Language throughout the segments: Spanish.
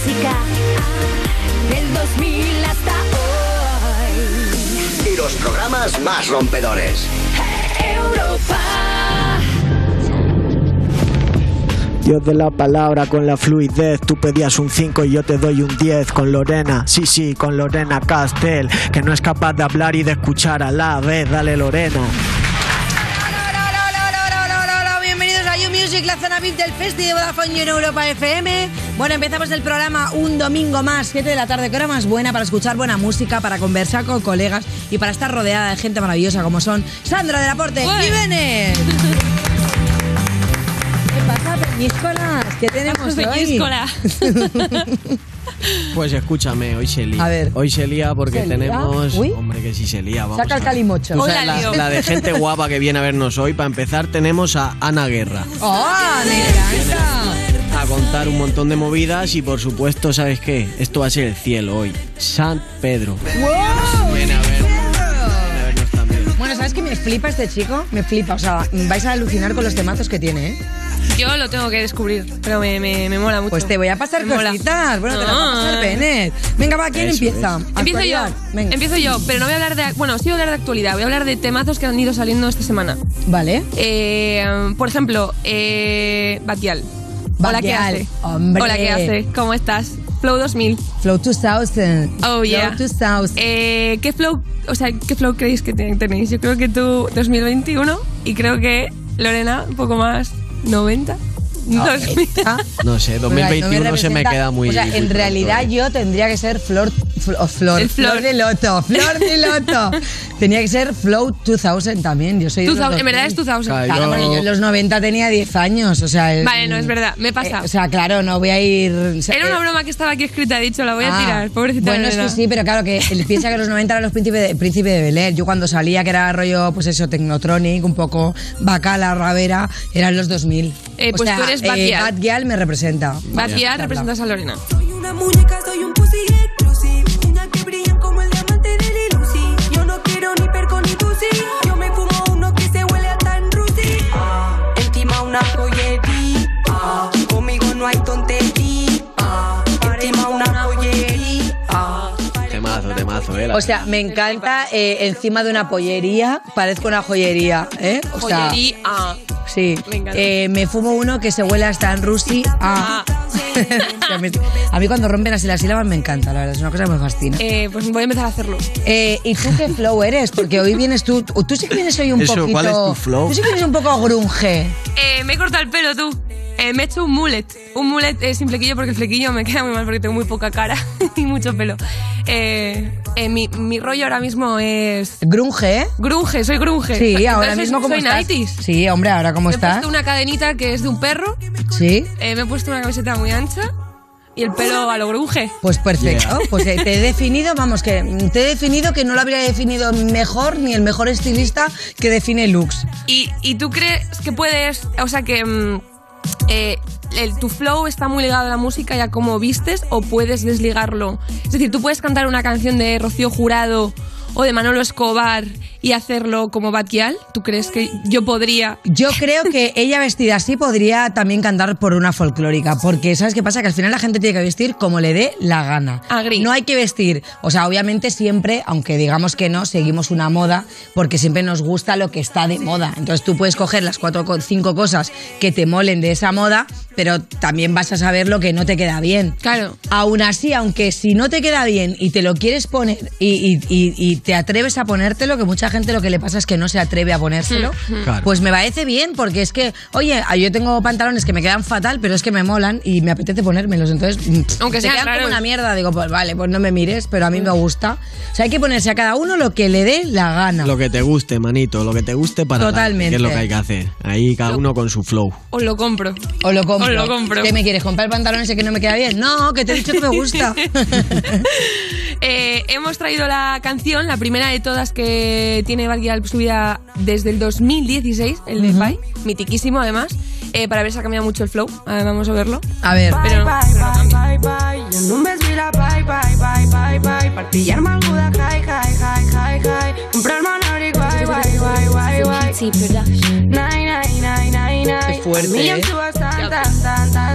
música del 2000 hasta hoy. Y los programas más rompedores. Europa. Dios de la palabra con la fluidez. Tú pedías un 5 y yo te doy un 10 con Lorena. Sí, sí, con Lorena Castel, que no es capaz de hablar y de escuchar a la vez. Dale, Lorena. Bienvenidos a You Music, la zona VIP del Festi de Vodafone en Europa FM. Bueno, empezamos el programa un domingo más, 7 de la tarde, que hora más buena para escuchar buena música, para conversar con colegas y para estar rodeada de gente maravillosa como son Sandra del Aporte y Benet. ¿Qué pasa, peñíscolas? ¿Qué tenemos hoy? Pues escúchame, hoy se lía. A ver. Hoy se lía porque ¿Se lía? tenemos. Uy. Hombre, que sí se lía. Vamos Saca el calimocho. Tú sabes, la, la de gente guapa que viene a vernos hoy. Para empezar, tenemos a Ana Guerra. ¡Oh, me encanta! A contar un montón de movidas y, por supuesto, ¿sabes qué? Esto va a ser el cielo hoy. San Pedro. ¡Wow! Viene a ver- viene a vernos también. Bueno, ¿sabes qué me flipa este chico? Me flipa, o sea, vais a alucinar con los temazos que tiene, ¿eh? Yo lo tengo que descubrir, pero me, me, me mola mucho. Pues te voy a pasar Me mola. cositas. Bueno, te las va a pasar. Bennett. Venga, va, ¿quién Eso empieza? es. Empiezo yo. Venga. empiezo yo, pero no voy a hablar de... Bueno, sí voy a hablar de actualidad, voy a hablar de temazos que han ido saliendo esta semana. Vale. Eh, por ejemplo, eh, Batial. Hola, ¿qué hace? hombre. Hola, ¿qué hace? ¿Cómo estás? Flow 2000. Flow 2000. Oh, yeah. Flow 2000. Eh, ¿Qué flow, o sea, qué flow creéis que te- tenéis? Yo creo que tú 2021 y creo que Lorena un poco más 90. 2000. Ah, No sé, Oiga, no 2021 se me queda muy. O sea, muy en pronto, realidad ¿eh? yo tendría que ser Flor. O flor, El flor. de loto, flor de loto. Tenía que ser Flow 2000 también. Yo soy 2000, en verdad es 2000. 2000. Claro, porque yo en los 90 tenía 10 años, o sea... el- Vale, no, es verdad, me pasa. Eh, o sea, claro, no voy a ir... o sea, Era una eh, broma que estaba aquí escrita, he dicho, la voy a Ah, tirar, pobrecita. Bueno, es que sí, pero claro, que él piensa que los 90 eran los príncipes de, príncipe de Bel Air. Yo cuando salía, que era rollo, pues eso, Technotronic, un poco bacala, ravera, eran los 2000. Eh, O pues sea, tú eres eh, Bad Gyal. Bad Gyal me representa. Vacía representas a Lorena. Soy una muñeca, soy un O sea, me encanta eh, encima de una pollería, parezco una joyería, ¿eh? O sea, Joyería. ah. sí. Me encanta. Eh, me fumo uno que se huele hasta en Rusi. Ah. Me- a mí cuando rompen así las sílabas me encanta, la verdad, es una cosa que me fascina. Eh, pues voy a empezar a hacerlo. Eh, ¿Y tú qué flow eres? Porque hoy vienes tú. Tú sí que vienes hoy un Eso, poquito. ¿cuál es tu flow? Tú sí que vienes un poco grunge. Eh, me he cortado el pelo, tú. Eh, me he hecho un mullet. Un mullet eh, sin flequillo porque el flequillo me queda muy mal porque tengo muy poca cara y mucho pelo. Eh, eh, mi, mi rollo ahora mismo es... Grunge, ¿eh? Grunge, soy grunge. Sí, ahora Entonces, mismo como soy estás. 90s. Sí, hombre, ahora cómo Me he estás. puesto una cadenita que es de un perro. Sí. eh, me he puesto una camiseta muy ancha y el pelo a lo grunge. Pues perfecto. Yeah. Pues te he definido, vamos, que te he definido que no lo habría definido mejor ni el mejor estilista que define looks. ¿Y, y tú crees que puedes, o sea, que mm, eh, el- tu flow está muy ligado a la música y a cómo vistes o puedes desligarlo? Es decir, tú puedes cantar una canción de Rocío Jurado o de Manolo Escobar y hacerlo como Batial. ¿Tú crees que yo podría? Yo creo que ella vestida así podría también cantar por una folclórica, porque ¿sabes qué pasa? Que al final la gente tiene que vestir como le dé la gana. Agri. No hay que vestir, o sea, obviamente siempre, aunque digamos que no, seguimos una moda, porque siempre nos gusta lo que está de moda. Entonces tú puedes coger las cuatro o cinco cosas que te molen de esa moda, pero también vas a saber lo que no te queda bien. Claro. Aún así, aunque si no te queda bien y te lo quieres poner y, y- y- y te atreves a ponértelo, que mucha gente lo que le pasa es que no se atreve a ponérselo, Claro. pues me parece bien, porque es que, oye, yo tengo pantalones que me quedan fatal, pero es que me molan y me apetece ponérmelos. Entonces, mm, Aunque sean quedan como una mierda. Digo, pues vale, pues no me mires, pero a mí me gusta. O sea, hay que ponerse a cada uno lo que le dé la gana. Lo que te guste, manito, lo que te guste para Totalmente. que es lo que hay que hacer. Ahí cada uno con su flow. Os lo compro. O lo compro. Os lo compro. ¿Qué me quieres? ¿Comprar el pantalón ese que no me queda bien? No, que te he dicho que me gusta. Eh, hemos traído la canción, la primera de todas que tiene Valkyrie subida desde el 2016, el de Pai, mitiquísimo además, eh, para ver si ha cambiado mucho el flow. Ah, vamos a verlo. A ver. Pero- no. Qué fuerte, A ¿eh?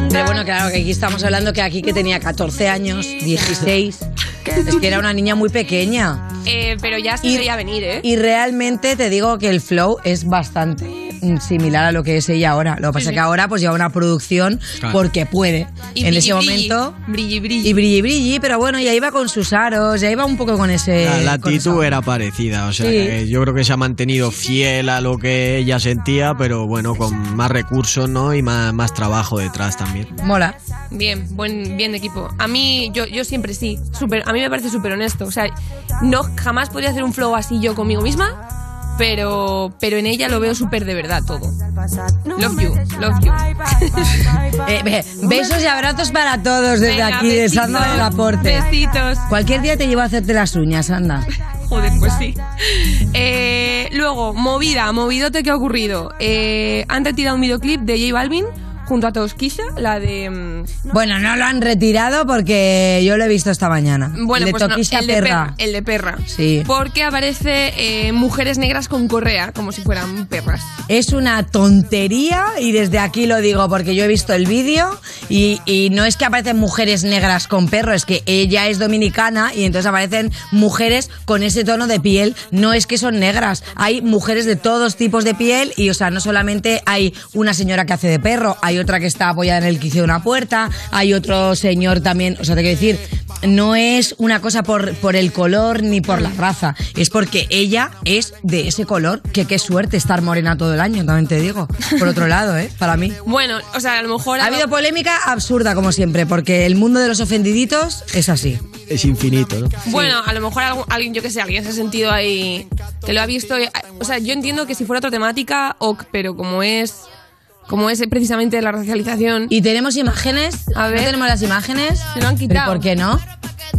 Hombre, bueno, claro, que aquí estamos hablando que aquí que tenía 14 años, 16. Es que era una niña muy pequeña. Eh, pero ya se Y- veía venir, ¿eh? Y realmente te digo que el flow es bastante similar a lo que es ella ahora. Lo que pasa sí. que ahora pues lleva una producción Claro. porque puede. Y en brilli, ese brilli, momento. Brilli, brilli. Y brilli brilli, pero bueno, ya iba con sus aros, ya iba un poco con ese. La, actitud era parecida, o sea, Sí. que yo creo que se ha mantenido fiel a lo que ella sentía, pero bueno, con más recursos, ¿no? Y más, más trabajo detrás también. Mola. Bien, buen, bien equipo. A mí, yo, yo siempre sí. Súper, a mí me parece súper honesto. O sea, no jamás podría hacer un flow así yo conmigo misma, pero, pero en ella lo veo súper de verdad todo. Love you, love you. Eh, be- besos y abrazos para todos desde Venga, aquí de besitos, Sandra del Aporte. Besitos. Cualquier día te llevo a hacerte las uñas, anda. Joder, pues sí. Eh, luego, movida, movidote que ha ocurrido. Eh, han retirado un videoclip de J Balvin junto a Tosquisha, la de... mm, Bueno, no lo han retirado porque yo lo he visto esta mañana. Bueno, pues no, el de perra. perra. El de perra. Sí. Porque aparece eh, mujeres negras con correa, como si fueran perras. Es una tontería y desde aquí lo digo porque yo he visto el vídeo y, y no es que aparecen mujeres negras con perro, es que ella es dominicana y entonces aparecen mujeres con ese tono de piel. No es que son negras, hay mujeres de todos tipos de piel y, o sea, no solamente hay una señora que hace de perro, hay otra que está apoyada en el quicio de una puerta, hay otro señor también, o sea, te quiero decir, no es una cosa por, por el color ni por la raza, es porque ella es de ese color, que qué suerte estar morena todo el año, también te digo. Por otro lado, ¿eh? Para mí. Bueno, o sea, a lo mejor... Ha habido polémica absurda, como siempre, porque el mundo de los ofendiditos es así. Es infinito, ¿no? Bueno, a lo mejor alguien, yo que sé, alguien se ha sentido ahí, que lo ha visto. y- O sea, yo entiendo que si fuera otra temática, ok, pero como es, como es precisamente la racialización, Y tenemos imágenes. A ver. ¿No tenemos las imágenes? Se lo han ¿Pero quitado. por qué no?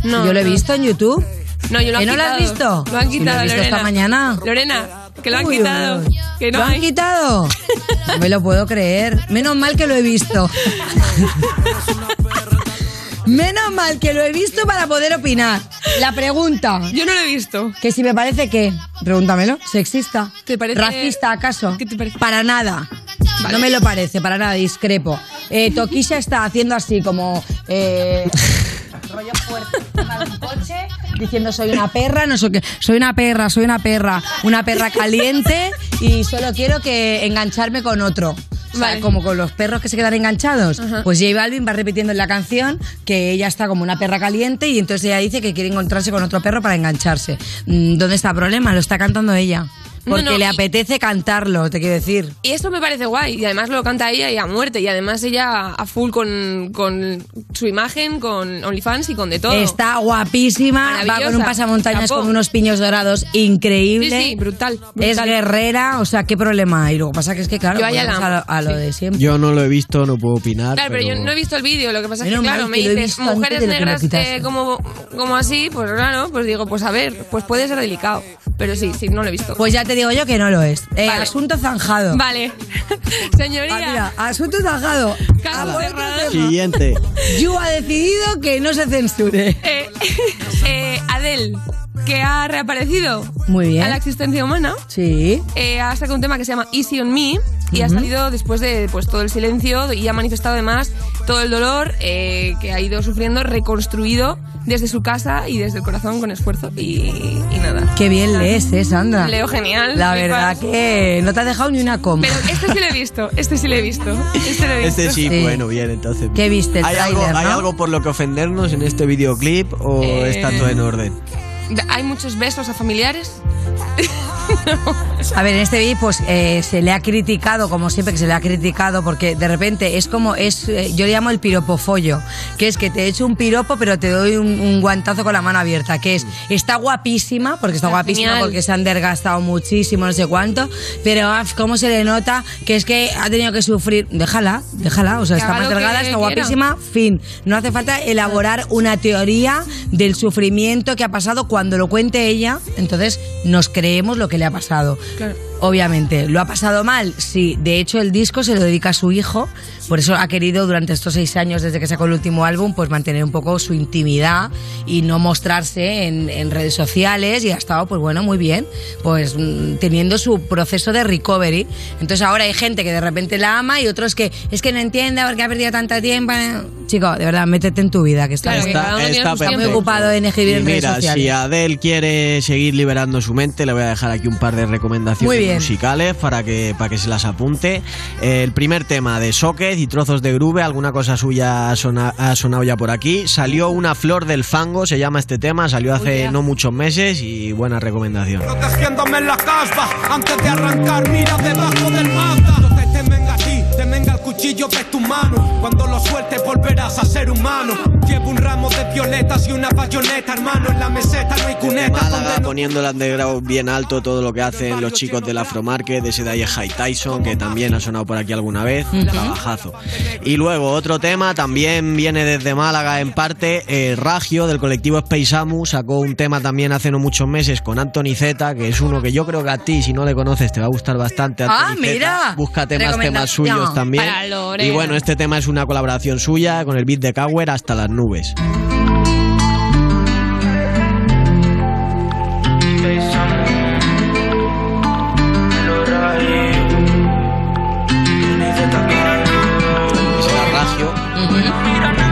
no, yo lo he visto en YouTube. No, yo lo ¿Que han no lo has visto? Lo han Sí, lo he quitado, visto Lorena. esta mañana. Lorena, que lo han Uy, quitado. Que no ¿Lo han hay. quitado? No me lo puedo creer. Menos mal que lo he visto. Menos mal que lo he visto para poder opinar. La pregunta. Yo no lo he visto. Que si me parece que, pregúntamelo, sexista, ¿Te parece- racista acaso, ¿Qué te parece? para nada, Vale. no me lo parece, para nada, discrepo. Eh, Tokisha está haciendo así como eh, rollo fuerte encima de un coche, diciendo soy una perra, no sé qué, soy una perra, soy una perra, una perra caliente y solo quiero que engancharme con otro. O sea, Vale. como con los perros que se quedan enganchados. Pues J Balvin va repitiendo en la canción que ella está como una perra caliente y entonces ella dice que quiere encontrarse con otro perro para engancharse. Mm, ¿Dónde está el problema? Lo está cantando ella. Porque no, le y- apetece cantarlo, te quiero decir. Y eso me parece guay. Y además lo canta ella y a muerte. Y además ella a full con, con su imagen, con OnlyFans y con de todo. Está guapísima, va con un pasamontañas con unos piños dorados increíble. sí, brutal. Es brutal. guerrera, o sea, ¿qué problema hay? Lo que pasa que es que, claro, Yo a amo. lo, a lo Sí. de siempre. Yo no lo he visto, no puedo opinar. Claro, pero yo no he visto el vídeo, lo que pasa es que, claro, me dices mujeres que negras eh, como, como así, pues claro, pues digo, pues a ver, pues puede ser delicado. Pero sí, sí, no lo he visto. Pues ya te digo yo que no lo es. Eh, Vale. Asunto zanjado. Vale. Ah, Señoría, mira, asunto zanjado. caso cerrado. Siguiente. Yu ha decidido que no se censure. Eh, eh, Adele, que ha reaparecido Muy bien. a la existencia humana, Sí. eh, ha sacado un tema que se llama Easy on Me y ha salido después de pues, todo el silencio y ha manifestado además todo el dolor eh, que ha ido sufriendo, reconstruido desde su casa y desde el corazón con esfuerzo y, y nada. Qué bien lees, ¿eh, Sandra? Leo genial. La verdad que no te has dejado ni una coma. Pero este sí lo he visto, este sí lo he visto. Este lo he visto. Este sí, Sí. bueno, bien, entonces. ¿Qué viste? El ¿Hay, algo, ¿Hay algo por lo que ofendernos en este videoclip o Eh, está todo en orden? Hay muchos besos a familiares. A ver, en este vídeo pues eh, se le ha criticado, como siempre que se le ha criticado, porque de repente es como, es eh, yo le llamo el piropofollo, que es que te echo un piropo pero te doy un, un guantazo con la mano abierta, que es, está guapísima, porque está Está guapísima, genial. porque se han desgastado muchísimo, no sé cuánto, pero af, cómo se le nota que es que ha tenido que sufrir, déjala, déjala, o sea, Que está más delgada, está quiera. guapísima, fin. No hace falta elaborar una teoría del sufrimiento que ha pasado cuando lo cuente ella, entonces nos creemos lo que le ha pasado. Claro. Obviamente, ¿lo ha pasado mal? Sí, de hecho el disco se lo dedica a su hijo, por eso ha querido durante estos seis años desde que sacó el último álbum, pues mantener un poco su intimidad y no mostrarse en, en redes sociales y ha estado, pues bueno, muy bien, pues mm, teniendo su proceso de recovery. Entonces ahora hay gente que de repente la ama y otros que es que no entiende porque ha perdido tanto tiempo. Chico, de verdad, métete en tu vida, que está, Claro, que Está- tiene está está muy ocupado en escribir Y en redes mira, sociales. si Adele quiere seguir liberando su mente, le voy a dejar aquí un par de recomendaciones Muy bien. Musicales para que, para que se las apunte. El primer tema de Socket y trozos de groove, alguna cosa suya ha, sona- ha sonado ya por aquí. Salió Una flor del fango, se llama este tema, salió hace no muchos meses y buena recomendación. Protegiéndome en la caspa Antes de arrancar mira debajo del mapa cuchillo de tu mano Cuando lo sueltes volverás a ser humano Llevo un ramo de violetas y una bayoneta Hermano, en la meseta no hay cuneta Málaga no- poniendo el underground bien alto, todo lo que hacen los chicos del Afromarket, ese de ahí es High Tyson, que también ha sonado por aquí alguna vez, trabajazo. Y luego otro tema, también viene desde Málaga en parte, eh, Ragio del colectivo Space Amu sacó un tema también hace no muchos meses con Anthony Z, que es uno que yo creo que a ti, si no le conoces, te va a gustar bastante. Ah, Anthony Zeta. mira. Busca temas, temas suyos también. Y bueno, este tema es una colaboración suya con el beat de Cower hasta las nubes. Es el Ragio,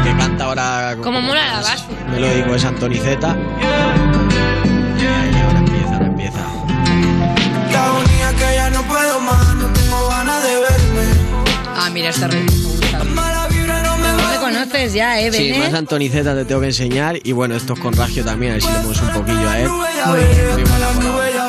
que canta ahora Como mola la base. melódico es Antoni No va te conoces ya, ¿eh, Sí, más Antoni Z te tengo que enseñar. Y bueno, esto es con Ragio también, a ver si le mueves un poquillo a él. Muy bien. Muy buena.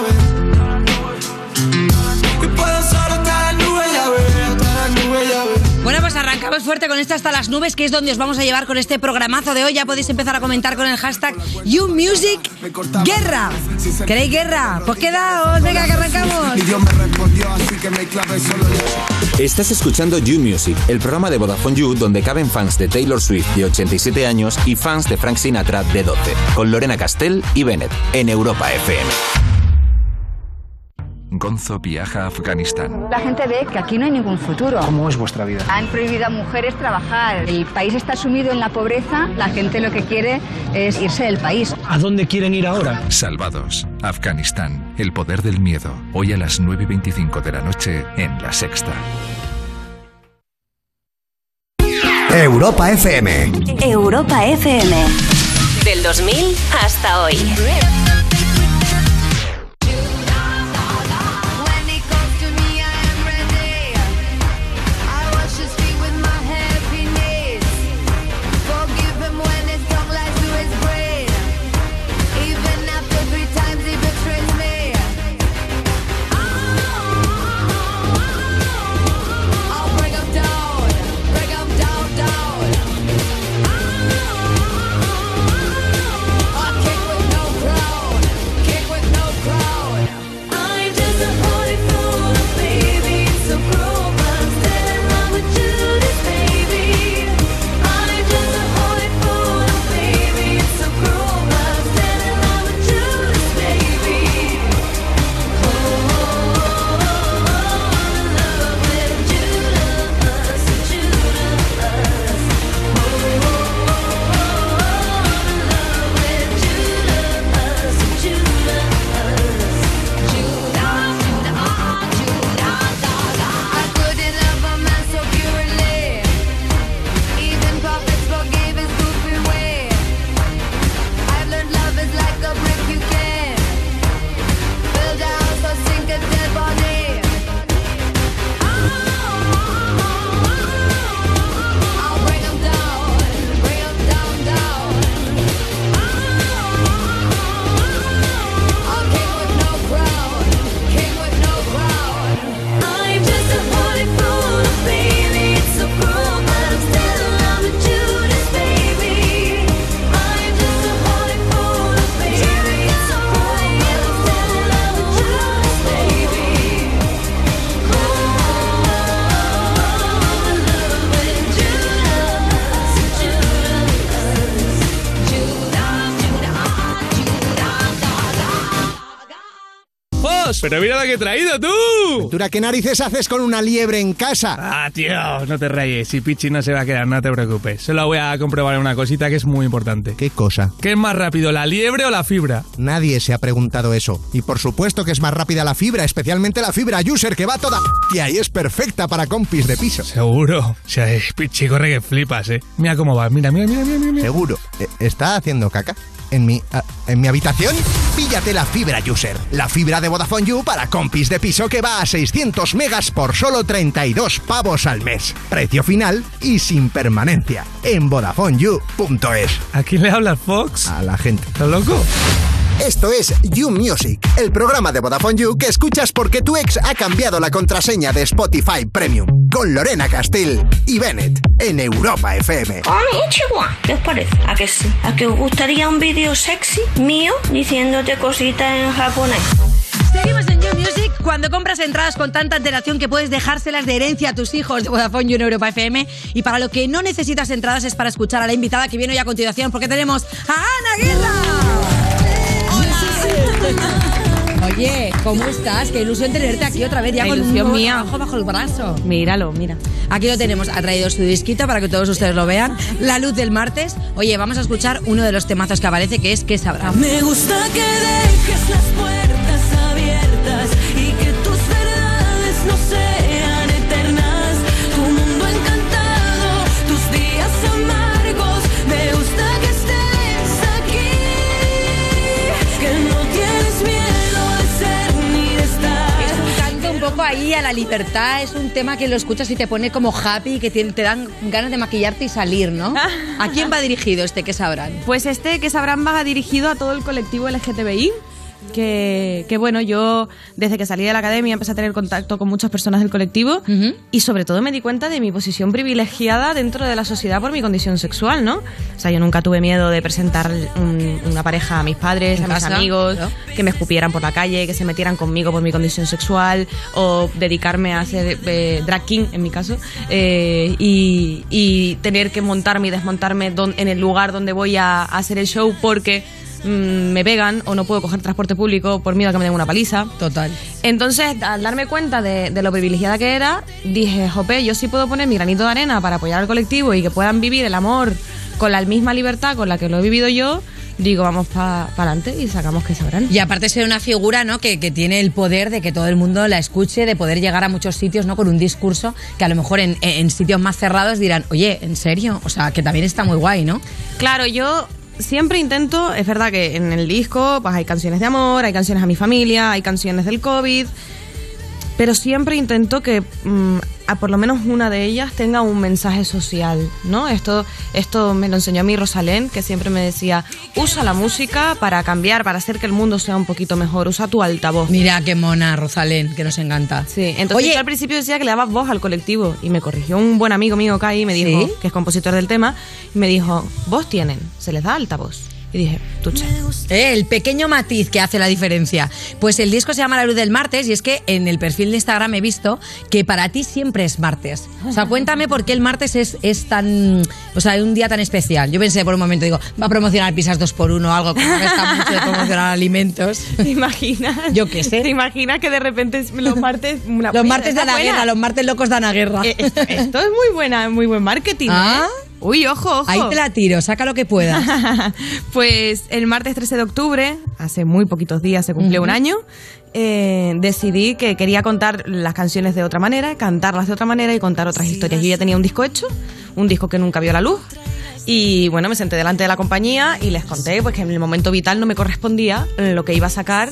Bueno, pues arrancamos fuerte con esta hasta las nubes, que es donde os vamos a llevar con este programazo de hoy. Ya podéis empezar a comentar con el hashtag YouMusicGuerra. ¿Queréis guerra? Pues quedaos, venga que arrancamos. Y Dios me respondió, así que me clave solo Estás escuchando You Music, el programa de Vodafone You donde caben fans de Taylor Swift de 87 años y fans de Frank Sinatra de 12, con Lorena Castell y Bennett en Europa FM. Gonzo viaja a Afganistán. La gente ve que aquí no hay ningún futuro. ¿Cómo es vuestra vida? Han prohibido a mujeres trabajar. El país está sumido en la pobreza. La gente lo que quiere es irse del país. ¿A dónde quieren ir ahora? Salvados. Afganistán. El poder del miedo. Hoy a las 9 y 25 de la noche en La Sexta. Europa FM. Europa FM. Del 2000 hasta hoy. Pero mira lo que he traído tú. Ventura, ¿qué narices haces con una liebre en casa? Ah, tío, no te rayes. Si Pichi no se va a quedar, no te preocupes. Solo voy a comprobar una cosita que es muy importante. ¿Qué cosa? ¿Qué es más rápido, la liebre o la fibra? Nadie se ha preguntado eso. Y por supuesto que es más rápida la fibra, especialmente la fibra user que va toda y es perfecta para compis de piso. Seguro. O sea, eh, Pichi, corre que flipas, eh. Mira cómo va. Mira, mira, mira, mira. mira. Seguro. Eh, ¿Está haciendo caca? ¿En mi, ah, ¿En mi habitación? Píllate la fibra user. La fibra de Vodafone You para compis de piso que va a 600 megas por solo 32 pavos al mes. Precio final y sin permanencia. En VodafoneYou.es. ¿A quién le hablas, Fox? A la gente. ¿Estás loco? Esto es You Music, el programa de Vodafone You que escuchas porque tu ex ha cambiado la contraseña de Spotify Premium. Con Lorena Castell y Bennett en Europa FM. Konnichiwa. ¿Qué os parece? ¿A que sí? ¿A que os gustaría un vídeo sexy mío diciéndote cositas en japonés? Seguimos en You Music. Cuando compras entradas con tanta antelación que puedes dejárselas de herencia a tus hijos de Vodafone You en Europa FM. Y para lo que no necesitas entradas es para escuchar a la invitada que viene hoy a continuación porque tenemos a Ana Guerra. Oye, ¿cómo estás? Qué ilusión tenerte aquí otra vez ya La con ilusión un mía. trabajo bajo el brazo. Míralo, mira. Aquí lo tenemos, ha traído su disquito para que todos ustedes lo vean. La luz del martes. Oye, vamos a escuchar uno de los temazos que aparece, que es ¿Qué sabrá? Me gusta que dejes las puertas abiertas y que tus verdades no sean poco ahí a la libertad, es un tema que lo escuchas y te pone como happy, que te, te dan ganas de maquillarte y salir, ¿no? ¿A quién va dirigido este que sabrán? Pues este que sabrán va dirigido a todo el colectivo LGTBI. Que, que bueno, yo desde que salí de la academia empecé a tener contacto con muchas personas del colectivo y sobre todo me di cuenta de mi posición privilegiada dentro de la sociedad por mi condición sexual, ¿no? O sea, yo nunca tuve miedo de presentar un- una pareja a mis padres, a mis casa, amigos, que me escupieran por la calle, que se metieran conmigo por mi condición sexual o dedicarme a hacer eh, drag king en mi caso eh, y, y tener que montarme y desmontarme don- en el lugar donde voy a, a hacer el show porque mm, me pegan o no puedo coger transporte público por miedo a que me den una paliza. Total. Entonces, al darme cuenta de, de lo privilegiada que era, dije, jope, yo sí puedo poner mi granito de arena para apoyar al colectivo y que puedan vivir el amor con la misma libertad con la que lo he vivido yo. Digo, vamos para adelante y sacamos que sabrán. Y aparte ser una figura ¿no? que, que tiene el poder de que todo el mundo la escuche, de poder llegar a muchos sitios ¿no? con un discurso que a lo mejor en, en sitios más cerrados dirán, oye, ¿en serio? O sea, que también está muy guay, ¿no? Claro, yo siempre intento, es verdad que en el disco pues hay canciones de amor, hay canciones a mi familia, hay canciones del COVID, pero siempre intento que mm, a por lo menos una de ellas tenga un mensaje social, ¿no? Esto, esto me lo enseñó a mí Rosalén, que siempre me decía, usa la música para cambiar, para hacer que el mundo sea un poquito mejor, usa tu altavoz. Mira qué mona Rosalén, que nos encanta. Sí, entonces Oye, yo al principio decía que le dabas voz al colectivo y me corrigió un buen amigo mío, Kai, y me dijo, ¿Sí? que es compositor del tema, y me dijo, vos tienen, se les da altavoz. Y dije, tuche. Eh, el pequeño matiz que hace la diferencia. Pues el disco se llama La Luz del Martes y es que en el perfil de Instagram he visto que para ti siempre es martes. O sea, cuéntame por qué el martes es, es tan. O sea, un día tan especial. Yo pensé por un momento, digo, va a promocionar pizzas 2x1 o algo, como que está mucho de promocionar alimentos. ¿Te imaginas? Yo qué sé. ¿Te imaginas que de repente los martes... Los martes dan a guerra, los martes locos dan a guerra. Eh, esto, esto es muy buena, muy buen marketing. Ah. ¿eh? Uy, ojo, ojo. Ahí te la tiro, saca lo que puedas. pues el martes 13 de octubre, hace muy poquitos días se cumplió un año, eh, decidí que quería contar las canciones de otra manera, cantarlas de otra manera y contar otras historias. Yo ya tenía un disco hecho, un disco que nunca vio la luz. Y bueno, me senté delante de la compañía y les conté pues, que en el momento vital no me correspondía lo que iba a sacar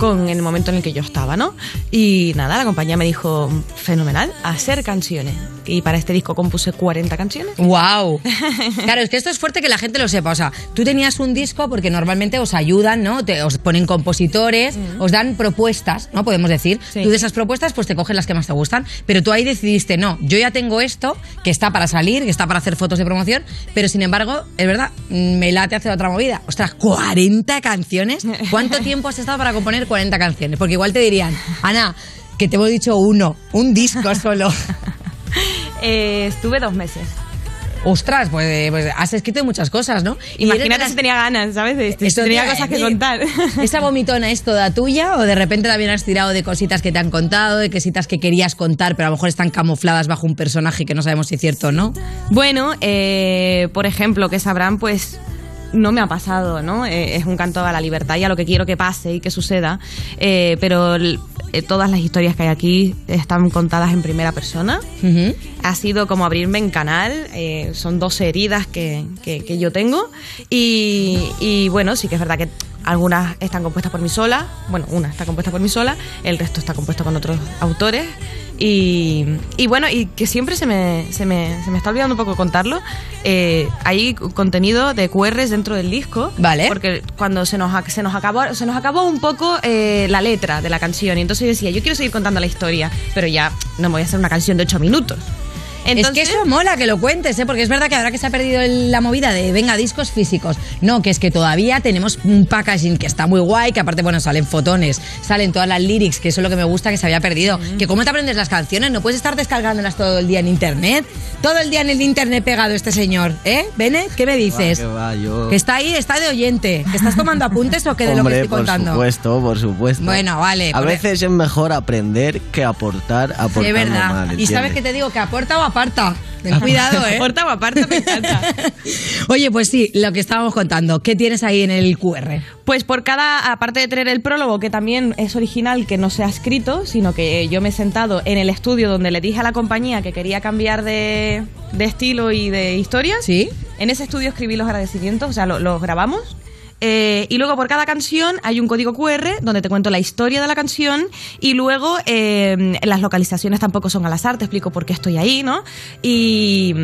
con el momento en el que yo estaba, ¿no? Y nada, la compañía me dijo, fenomenal, hacer canciones. Y para este disco compuse 40 canciones. ¡Wow! Claro, es que esto es fuerte que la gente lo sepa. O sea, tú tenías un disco porque normalmente os ayudan, ¿no? Te, os ponen compositores, os dan propuestas, ¿no? Podemos decir. Sí. Tú de esas propuestas, pues te cogen las que más te gustan. Pero tú ahí decidiste, no, yo ya tengo esto, que está para salir, que está para hacer fotos de promoción, pero sin embargo, es verdad, me late hacer otra movida. Ostras, 40 canciones. ¿Cuánto tiempo has estado para componer 40 canciones? Porque igual te dirían, Ana, que te hemos dicho uno, un disco solo. Eh, estuve dos meses. Ostras, pues, pues has escrito muchas cosas, ¿no? Imagínate si tenía ganas, ¿sabes? De- de- Eso te tenía cosas que contar. ¿Esa vomitona es toda tuya o de repente también has tirado de cositas que te han contado, de cositas que querías contar, pero a lo mejor están camufladas bajo un personaje que no sabemos si es cierto o no? Bueno, eh, por ejemplo, que sabrán, pues no me ha pasado, ¿no? Eh, es un canto a la libertad y a lo que quiero que pase y que suceda, eh, pero eh, todas las historias que hay aquí están contadas en primera persona. Ha sido como abrirme en canal, eh, son dos heridas que, que- que yo tengo. Y, y bueno, sí que es verdad que algunas están compuestas por mí sola, bueno, una está compuesta por mí sola, el resto está compuesto con otros autores y, y bueno, y que siempre se me, se me, se me está olvidando un poco contarlo, eh, hay contenido de QRs dentro del disco, Vale. porque cuando se nos, se nos acabó se nos acabó un poco eh, la letra de la canción y entonces yo decía, yo quiero seguir contando la historia, pero ya no me voy a hacer una canción de ocho minutos. Es que eso mola que lo cuentes, ¿eh? porque es verdad que ahora que se ha perdido el- la movida de venga discos físicos, no, que es que todavía tenemos un packaging que está muy guay, que aparte, bueno, salen fotones, salen todas las lyrics, que eso es lo que me gusta que se había perdido. Que cómo te aprendes las canciones, no puedes estar descargándolas todo el día en internet, todo el día en el internet pegado este señor, ¿eh? ¿Bene? ¿Qué me dices? Que va, yo- Que está ahí, está de oyente, que estás tomando apuntes o que de lo que estoy por contando. supuesto, por supuesto. Bueno, vale, A por- veces es mejor aprender que aportar, aportando Sí, es verdad. mal, y sabes que te digo que aporta o aparta. Ten cuidado, ¿eh? O aparta, me encanta. Oye, pues sí, lo que estábamos contando. ¿Qué tienes ahí en el QR? Pues por cada, aparte de tener el prólogo, que también es original, que no se ha escrito, sino que yo me he sentado en el estudio donde le dije a la compañía que quería cambiar de, de estilo y de historia. Sí. En ese estudio escribí los agradecimientos, o sea, lo- los grabamos. Eh, y luego por cada canción hay un código QR donde te cuento la historia de la canción y luego eh, las localizaciones tampoco son al azar, te explico por qué estoy ahí, ¿no? Y,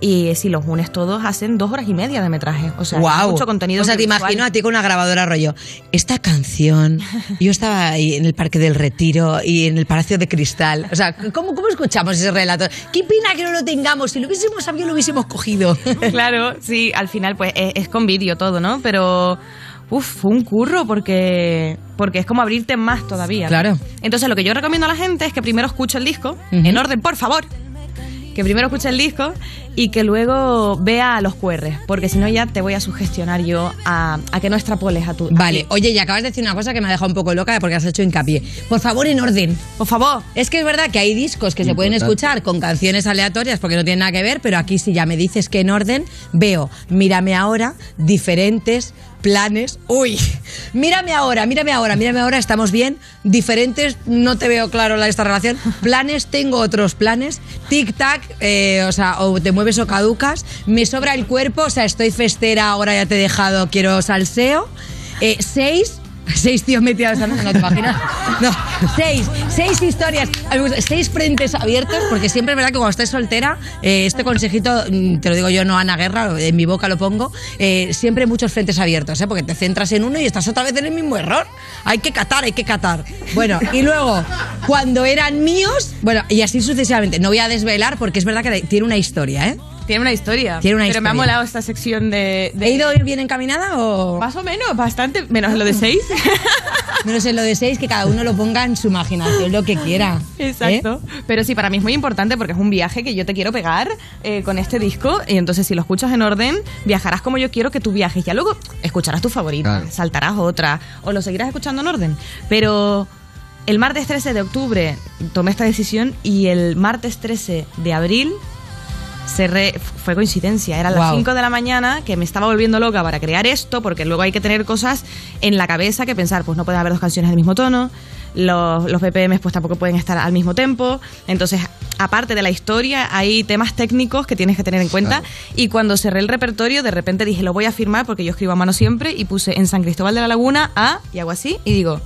y si los unes todos hacen dos horas y media de metraje, o sea, mucho contenido. O sea, te imagino a ti con una grabadora rollo. Esta canción, yo estaba ahí en el Parque del Retiro y en el Palacio de Cristal. O sea, ¿cómo, cómo escuchamos ese relato? ¿Qué pena que no lo tengamos? Si lo hubiésemos sabido, lo hubiésemos cogido. Claro, sí, al final pues es, es con vídeo todo, ¿no? Pero uf, fue un curro porque porque es como abrirte más todavía. Claro. Entonces lo que yo recomiendo a la gente es que primero escuche el disco en orden, por favor. Que primero escuche el disco y que luego vea los QR, porque si no ya te voy a sugestionar yo a, a que no extrapoles a tu... Vale, oye, y acabas de decir una cosa que me ha dejado un poco loca porque has hecho hincapié. Por favor, en orden. Por favor. Es que es verdad que hay discos que se pueden escuchar con canciones aleatorias porque no tienen nada que ver, pero aquí si ya me dices que en orden, veo, mírame ahora, diferentes planes. Uy, mírame ahora, mírame ahora, mírame ahora, estamos bien. Diferentes, no te veo claro la, esta relación. Planes, tengo otros planes. Tic-tac, eh, o sea, o te mueves o caducas. Me sobra el cuerpo, o sea, estoy festera, ahora ya te he dejado, quiero salseo. Eh, seis, seis tíos metidos en no te imaginas. No, seis, seis historias, a seis frentes abiertos, porque siempre es verdad que cuando estés soltera, eh, este consejito, mm, te lo digo yo, no Ana Guerra, en mi boca lo pongo, eh, siempre muchos frentes abiertos, ¿eh? porque te centras en uno y estás otra vez en el mismo error. Hay que catar, hay que catar. Bueno, y luego, cuando eran míos, bueno, y así sucesivamente, no voy a desvelar porque es verdad que tiene una historia, ¿eh? Tiene una historia. Tiene una Pero me ha molado esta sección de... de- ¿He ido bien encaminada o...? Más o menos, bastante, menos lo de seis. Menos en lo de seis, que cada uno lo ponga en su imaginación, lo que quiera. ¿eh? Exacto. Pero sí, para mí es muy importante porque es un viaje que yo te quiero pegar eh, con este disco. Y entonces, si lo escuchas en orden, viajarás como yo quiero que tú viajes. Ya luego escucharás tu favorita, Claro. saltarás otra, o lo seguirás escuchando en orden. Pero el martes 13 de octubre tomé esta decisión y el martes 13 de abril. Cerré, fue coincidencia, eran las Guau. 5 de la mañana que me estaba volviendo loca para crear esto, porque luego hay que tener cosas en la cabeza que pensar, pues no pueden haber dos canciones del mismo tono, los, los BPMs pues tampoco pueden estar al mismo tempo, entonces aparte de la historia hay temas técnicos que tienes que tener en cuenta. Y cuando cerré el repertorio de repente dije lo voy a firmar porque yo escribo a mano siempre y puse en San Cristóbal de la Laguna a y hago así y digo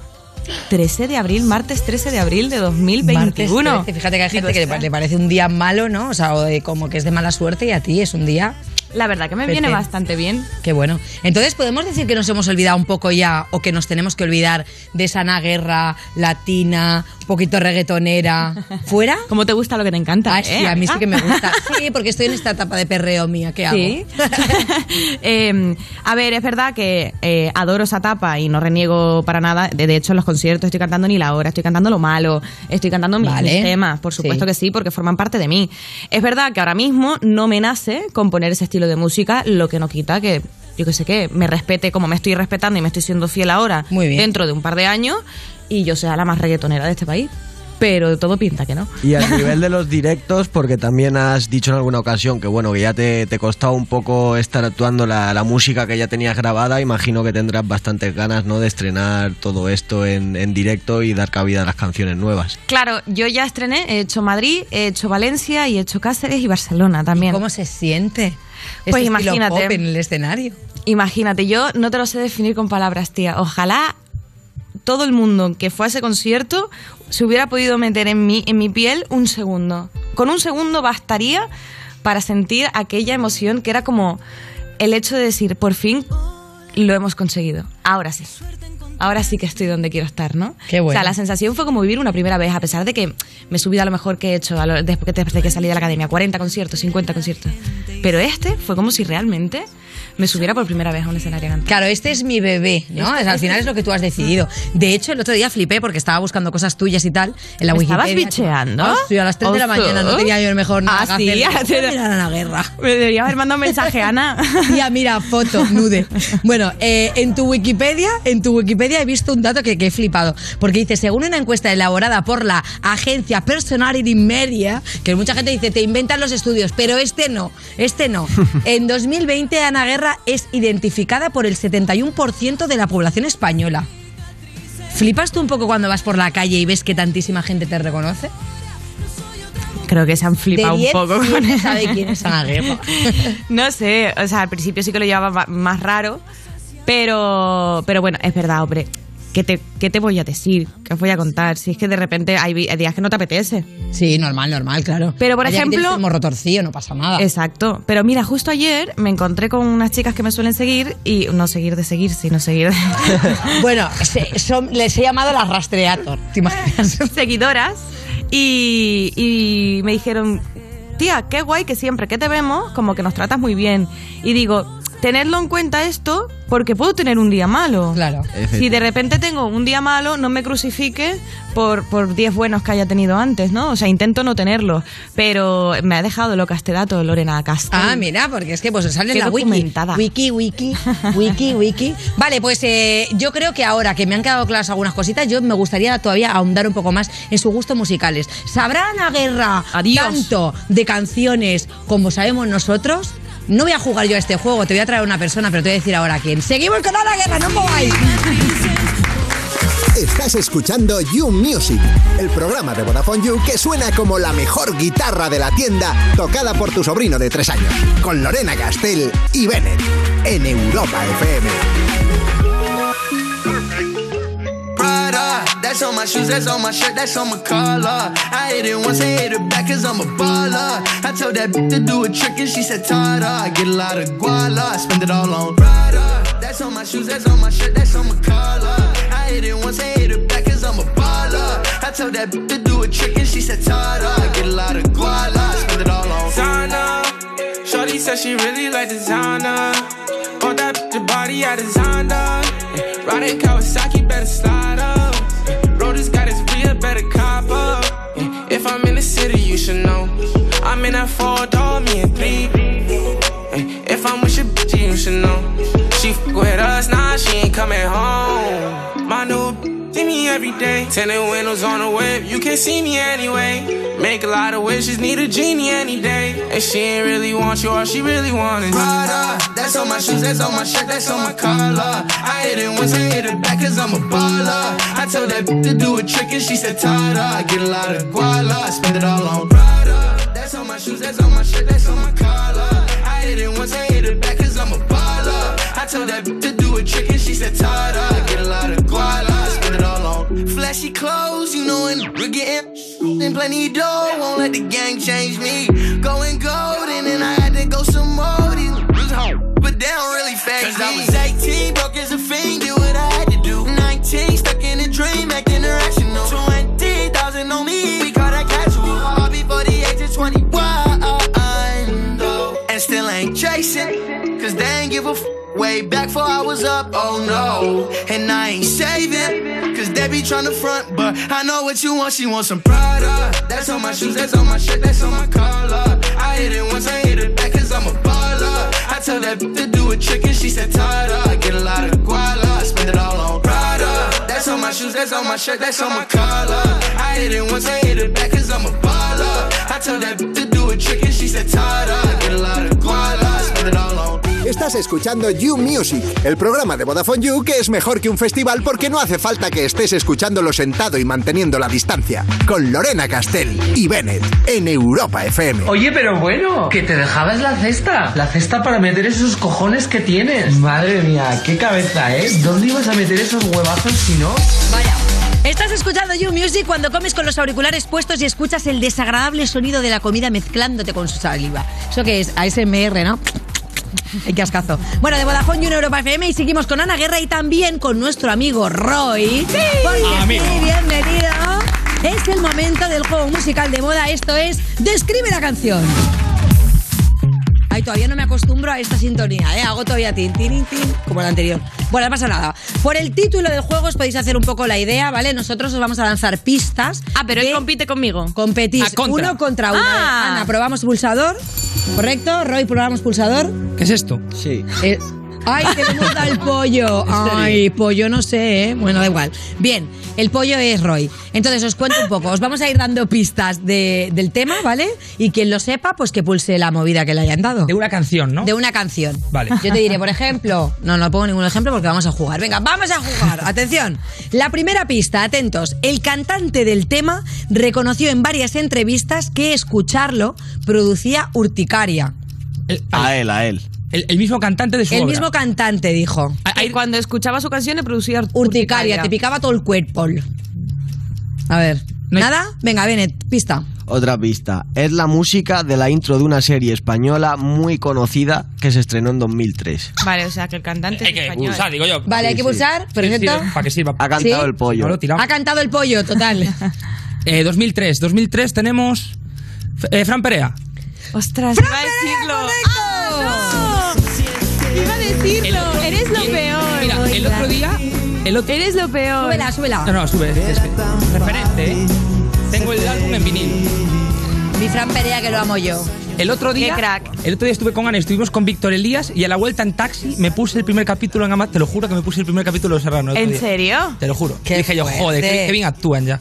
13 de abril, martes 13 de abril de 2021. Martes 13. Fíjate que hay gente que le parece un día malo, ¿no? O sea, o de- como que es de mala suerte y a ti es un día. La verdad que me Perfecto. viene bastante bien. Qué bueno. Entonces, ¿podemos decir que nos hemos olvidado un poco ya o que nos tenemos que olvidar de esa Ana guerra latina, poquito reggaetonera. ¿Fuera? Como te gusta lo que te encanta. Sí, ¿eh, a mí sí que me gusta. Sí, porque estoy en esta etapa de perreo mía. ¿Qué hago? Sí. Eh, a ver, es verdad que eh, adoro esa etapa y no reniego para nada. De, de hecho, en los conciertos estoy cantando ni la hora, estoy cantando lo malo, estoy cantando mis, Vale. mis temas, por supuesto Sí. que sí, porque forman parte de mí. Es verdad que ahora mismo no me nace componer ese estilo de música, lo que no quita que yo que sé qué, me respete como me estoy respetando y me estoy siendo fiel ahora dentro de un par de años y yo sea la más reggaetonera de este país. Pero todo pinta que no. Y a nivel de los directos, porque también has dicho en alguna ocasión que bueno, que ya te, te costaba un poco estar actuando la, la música que ya tenías grabada, imagino que tendrás bastantes ganas ¿no? de estrenar todo esto en, en directo y dar cabida a las canciones nuevas. Claro, yo ya estrené, he hecho Madrid, he hecho Valencia y he hecho Cáceres y Barcelona también. ¿Cómo se siente? Pues ese estilo imagínate. pop en el escenario. Imagínate, yo no te lo sé definir con palabras, tía. Ojalá todo el mundo que fue a ese concierto se hubiera podido meter en mí, en mi piel, un segundo. Con un segundo bastaría para sentir aquella emoción que era como el hecho de decir, por fin lo hemos conseguido. Ahora sí. Ahora sí que estoy donde quiero estar, ¿no? Qué bueno. O sea, la sensación fue como vivir una primera vez, a pesar de que me he subido a lo mejor que he hecho a lo- después que salí de la academia, 40 conciertos, 50 conciertos. Pero este fue como si realmente me subiera por primera vez a un escenario a cantar. Claro, este es mi bebé, ¿no? Este- Es- Al final es- es lo que tú has decidido. De hecho, el otro día flipé porque estaba buscando cosas tuyas y tal en la ¿Me Wikipedia. estabas bicheando? Ah, sí, a las 3 de la mañana no tenía yo el mejor nada Ah, que sí, hacer. ya te- Mirar a la guerra. Me debería haber mandado un mensaje, Ana. Tía, mira, foto, nude. Bueno, eh, en tu Wikipedia, en tu Wikipedia he visto un dato que, que he flipado. Porque dice, según una encuesta elaborada por la agencia Personality Media, que mucha gente dice, te inventan los estudios, pero este no, este no. En 2020, Ana Guerra es identificada por el 71% de la población española. ¿Flipas tú un poco cuando vas por la calle y ves que tantísima gente te reconoce? Creo que se han flipado un 10, poco con eso. sabe quién es Ana. No sé, o sea, al principio sí que lo llevaba más raro, pero, pero bueno, es verdad, hombre. ¿Qué te, ¿Qué te voy a decir? ¿Qué os voy a contar? Si es que de repente hay días que no te apetece. Sí, normal, normal, claro. Pero por que ejemplo. morro torcido, no pasa nada. Exacto. Pero mira, justo ayer me encontré con unas chicas que me suelen seguir y no seguir de seguir, sino seguir de. Bueno, se- son- les he llamado las rastreator. ¿Te imaginas? seguidoras y, y me dijeron, tía, qué guay que siempre que te vemos, como que nos tratas muy bien. Y digo, tenerlo en cuenta esto porque puedo tener un día malo. Claro. Si de repente tengo un día malo, no me crucifique por, por 10 buenos que haya tenido antes, ¿no? O sea, intento no tenerlos. Pero me ha dejado loca este dato, Lorena Castro. Ah, mira, porque es que pues sale en la wiki. Wiki, wiki, wiki, wiki. Vale, pues eh, yo creo que ahora que me han quedado claras algunas cositas, yo me gustaría todavía ahondar un poco más en sus gustos musicales. ¿Sabrá Ana Guerra tanto de canciones como sabemos nosotros? No voy a jugar yo a este juego, te voy a traer una persona, pero te voy a decir ahora quién. Seguimos con Ana Guerra, no mováis. Estás escuchando You Music, el programa de Vodafone You que suena como la mejor guitarra de la tienda tocada por tu sobrino de tres años, con Lorena Castell y Bennett, en Europa FM. Prada, that's on my shoes, that's on my shirt, that's on my collar. I hit it once, I hit it back cause I'm a baller. I told that bitch to do a trick and she said, Tada, I get a lot of guala, I spend it all on Prada. That's on my shoes, that's on my shirt, that's on my collar. I hit it once, I hit it back cause I'm a baller. I told that bitch to do a trick and she said, Tada, I get a lot of guala, I spend it all on Zana. Shorty said she really like designer. Bought that bitch a body designed her. Riding Kawasaki, better slide up. Yeah, Rollers got his real, better cop up. If I'm in the city, you should know. I'm in that four door, me and three. If I'm with your bitch, you should know. She f with us, nah, she ain't coming home. Every day. Tinted windows on the whip, you can't see me anyway. Make a lot of wishes, need a genie any day. And she ain't really want you, all she really want is Prada, that's on my shoes, that's on my shirt, that's on my collar. I hit it once, I hit it back cause I'm a baller. I told that bitch to do a trick and she said, Tada, I get a lot of guala, I spend it all on Prada. That's on my shoes, that's on my shirt, that's on my collar. I hit it once, I hit it back cause I'm a baller. I told that bitch to do a trick and she said, Tada, I get a lot of Flashy clothes, you know, and we're getting and plenty dough. Won't let the gang change me. Going golden, and I had to go some more. These home, but they don't really phase me. I was 18, broke as a fiend, did what I had to do. 19, stuck in a dream, acting irrational. 20,000 on me, we call that casual. All before the age of 21, though, and still ain't chasing. Give a f way back before I was up, oh no. And I ain't saving, cause they be tryna front, but I know what you want. She wants some Prada. That's on my shoes, that's on my shirt, that's on my collar. I hit it once, I hit it back, cause I'm a baller. I tell that bitch to do a trick, and she said, Tada. I get a lot of guala, spend it all on Prada. That's on my shoes, that's on my shirt, that's on my collar. I hit it once, I hit it back, cause I'm a baller. I tell that bitch to do a trick, and she said, Tada. I get a lot of guala, spend it all on Estás escuchando You Music, el programa de Vodafone You que es mejor que un festival porque no hace falta que estés escuchándolo sentado y manteniendo la distancia. Con Lorena Castell y Bennett en Europa FM. Oye, pero bueno, que te dejabas la cesta. La cesta para meter esos cojones que tienes. Madre mía, qué cabeza, ¿eh? ¿Dónde ibas a meter esos huevazos si no? Vaya. Estás escuchando You Music cuando comes con los auriculares puestos y escuchas el desagradable sonido de la comida mezclándote con su saliva. ¿Eso que es? ASMR, ¿no? Qué cascazo. Bueno, de Vodafone y en Europa FM y seguimos con Ana Guerra y también con nuestro amigo Roy. Sí, porque Amigo. sí, bienvenido. Es el momento del juego musical de moda. Esto es Describe la canción. Ay, todavía no me acostumbro a esta sintonía, ¿eh? Hago todavía tin, tin, tin, como la anterior. Bueno, no pasa nada. Por el título del juego os podéis hacer un poco la idea, ¿vale? Nosotros os vamos a lanzar pistas. Ah, pero él compite conmigo. Competís Ah, contra. uno contra uno. Ah. Ana, probamos pulsador. ¿Correcto? Roy, probamos pulsador. ¿Qué es esto? Sí. Eh, Ay, dado el pollo. Ay, pollo no sé, ¿eh? Bueno, da igual. Bien, el pollo es Roy. Entonces os cuento un poco. Os vamos a ir dando pistas de- del tema, ¿vale? Y quien lo sepa, pues que pulse la movida que le hayan dado. De una canción, ¿no? De una canción. Vale. Yo te diré, por ejemplo, no, no pongo ningún ejemplo porque vamos a jugar. Venga, vamos a jugar. Atención. La primera pista, atentos. El cantante del tema reconoció en varias entrevistas que escucharlo producía urticaria. A él, a él. El, el mismo cantante de su El obra. mismo cantante dijo. Que cuando escuchaba su canción le producía Urticaria, te picaba todo el cuerpo. A ver. ¿Nada? Venga, Bennett, pista. Otra pista. Es la música de la intro de una serie española muy conocida que se estrenó en 2003. Vale, o sea que el cantante es español. Pulsar, digo yo. Vale, hay que pulsar. Perfecto. ¿Para qué sirva? Ha cantado ¿Sí? el pollo. No lo tiramos. Ha cantado el pollo, total. Eh, 2003. 2003 tenemos... eh, Fran Perea. Ostras, iba a decirlo. Otro día... El otro... Eres lo peor. Súbela, súbela. No, no, sube. es- es- referente, ¿eh? Tengo el álbum en vinil. Mi Fran Perea que lo amo yo. El otro día, Qué crack. el otro día estuve con Ana, estuvimos con Víctor Elías y a la vuelta en taxi me puse el primer capítulo en Amazon. Te lo juro que me puse el primer capítulo de Serrano. ¿En día. serio? Te lo juro. Qué Y dije yo, joder, qué, qué bien actúan ya.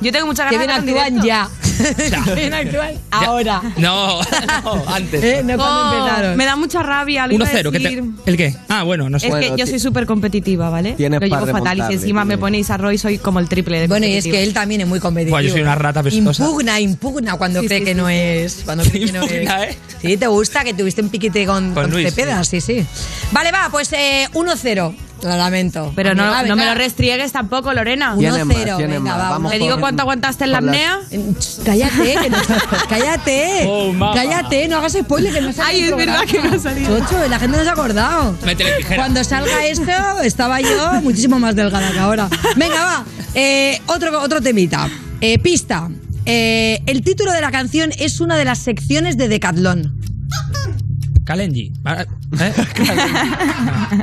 Yo tengo mucha Que ganas bien de verlo en actúan ya. Actúan ahora. No, no, antes. Eh, no cuando Oh, empezaron. me da mucha rabia. lo iba a 1-0. ¿qué te- decir. ¿El qué? Ah, bueno, no sé. Es Bueno, que yo ti- soy súper competitiva, ¿vale? Tienes Lo para llevo fatal y si remontarle, encima me ponéis a Roy soy como el triple de Bueno, y es competitiva. que él también es muy competitivo. Buah, yo soy una rata pestosa. Impugna, impugna cuando Sí, cree sí, que sí, no sí. es. Cuando cree que no Impugna, es. ¿eh? Sí, te gusta que tuviste un piquete con, Con con Luis, Cepeda, sí, sí. Vale, va, pues eh, 1-0. Lo lamento. Pero no, no me lo restriegues tampoco, Lorena. Tiene 1-0, más, tiene venga, Vamos ¿Te con- digo cuánto aguantaste en la apnea? Cállate, que no, cállate. Oh, cállate, no hagas spoiler que no sale Ay, es verdad que no ha salido. Chocho, la gente no se ha acordado. Métele tijera. Cuando salga esto, estaba yo muchísimo más delgada que ahora. Venga, va. Eh, otro, otro temita. Eh, pista. Eh, el título de la canción es una de las secciones de Decathlon. Kalenji. Ah, ¿eh?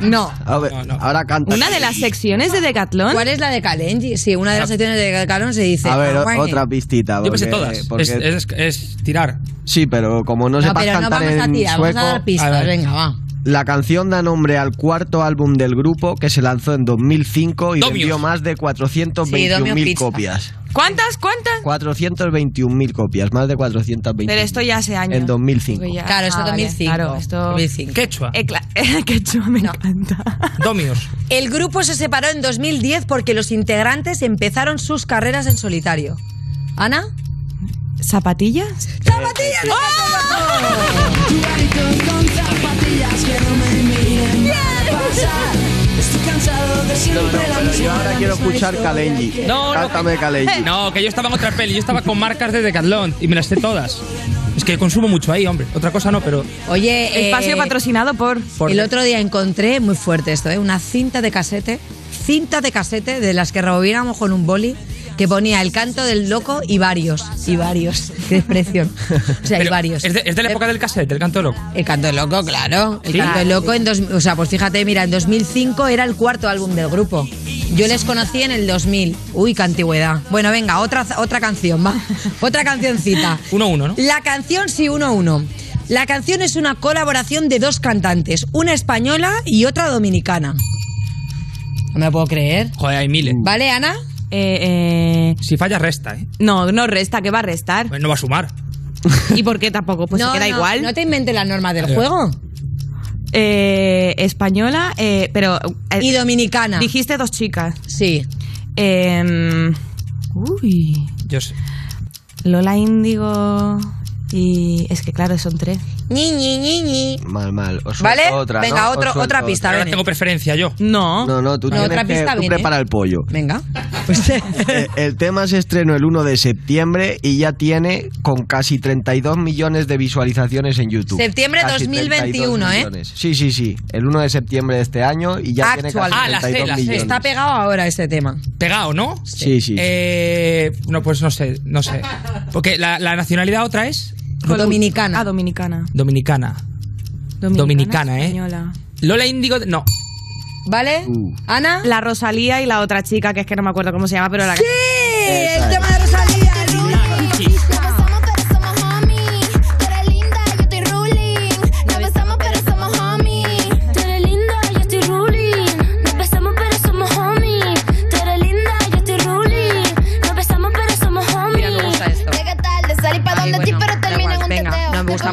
No. A ver, No, no. Ahora canta. Una de las secciones de Decathlon. ¿Cuál es la de Kalenji? Sí, una de las secciones de Decathlon se dice. A ver, "Aguane". otra pistita. Yo me sé porque- todas. porque- Es, es- es tirar. Sí, pero como no, No, sepas pero no cantar vamos a tirar, sueco, vamos a dar pistas. A ver. Venga, va. La canción da nombre al cuarto álbum del grupo que se lanzó en 2005 y Domios. vendió más de Sí, 421.000 Domios Pizza. copias. ¿Cuántas? ¿Cuántas? 421.000 copias, más de 420. Pero esto ya hace años. En 2005. Porque ya- Claro, esto Ah, vale, 2005. Claro, esto. 2005. Quechua. Eh, Quechua, me encanta. Domios. El grupo se separó en 2010 porque los integrantes empezaron sus carreras en solitario. ¿Ana? ¿Zapatillas? ¡Zapatillas! No, no, pero yo ahora quiero escuchar Kalenji. No, no, Cántame Kalenji. No, que yo estaba en otra peli. Yo estaba con marcas de Decathlon y me las sé todas. Es que consumo mucho ahí, hombre. Otra cosa no, pero. Oye, Espacio eh, patrocinado por. por- el otro día encontré, muy fuerte esto, ¿eh? una cinta de casete, cinta de casete de las que rebobinamos con un boli que ponía el canto del loco y varios. Y varios. Qué expresión. O sea, hay Pero, varios. ¿Es de, es de la época del cassette, del canto loco? El canto del loco, claro. El Sí. canto del loco en dos, o sea, pues fíjate, mira, en 2005 era el cuarto álbum del grupo. Yo les conocí en el 2000. Uy, qué antigüedad. Bueno, venga, otra otra canción, va. Otra cancioncita. Uno a uno, ¿no? La canción sí, uno a uno. La canción es una colaboración de dos cantantes, una española y otra dominicana. No me lo puedo creer. Joder, hay miles. ¿Vale, Ana? Eh, eh, Si falla, resta, ¿eh? no, no resta, que va a restar. Pues no va a sumar. ¿Y por qué tampoco? Pues no, se queda no, igual. No te inventes las normas del Vale. juego. Eh, española, eh, pero. eh, Y dominicana. Dijiste dos chicas. Sí. Em, uy. Yo sé. Lola Índigo. Y. Es que claro, son tres. Ñi, ñi, ñi, ñi. Mal, mal. Os ¿Vale? otra, Venga, ¿no? otro- Os suelto otra pista, Ahora tengo preferencia yo. No. No, no, tú No, tienes otra que pista tú viene. prepara el pollo. Venga. Eh, el tema se estrenó el 1 de septiembre y ya tiene con casi 32 millones de visualizaciones en YouTube. Septiembre Casi 2021, 32 ¿eh? Sí, sí, sí. El 1 de septiembre de este año y ya tiene Actual. casi Ah, la sé, 32 la millones. Está pegado ahora este tema. Pegado, ¿no? Sí, sí. Eh, no, pues no sé, no sé. Porque la, la nacionalidad otra es Dominicana. Ah, dominicana. dominicana. Dominicana, ¿eh? española. Lola Índigo, no. ¿Vale? Uh. Ana. La Rosalía y la otra chica, que es que no me acuerdo cómo se llama, pero la ¡Sí! El tema de Rosalía.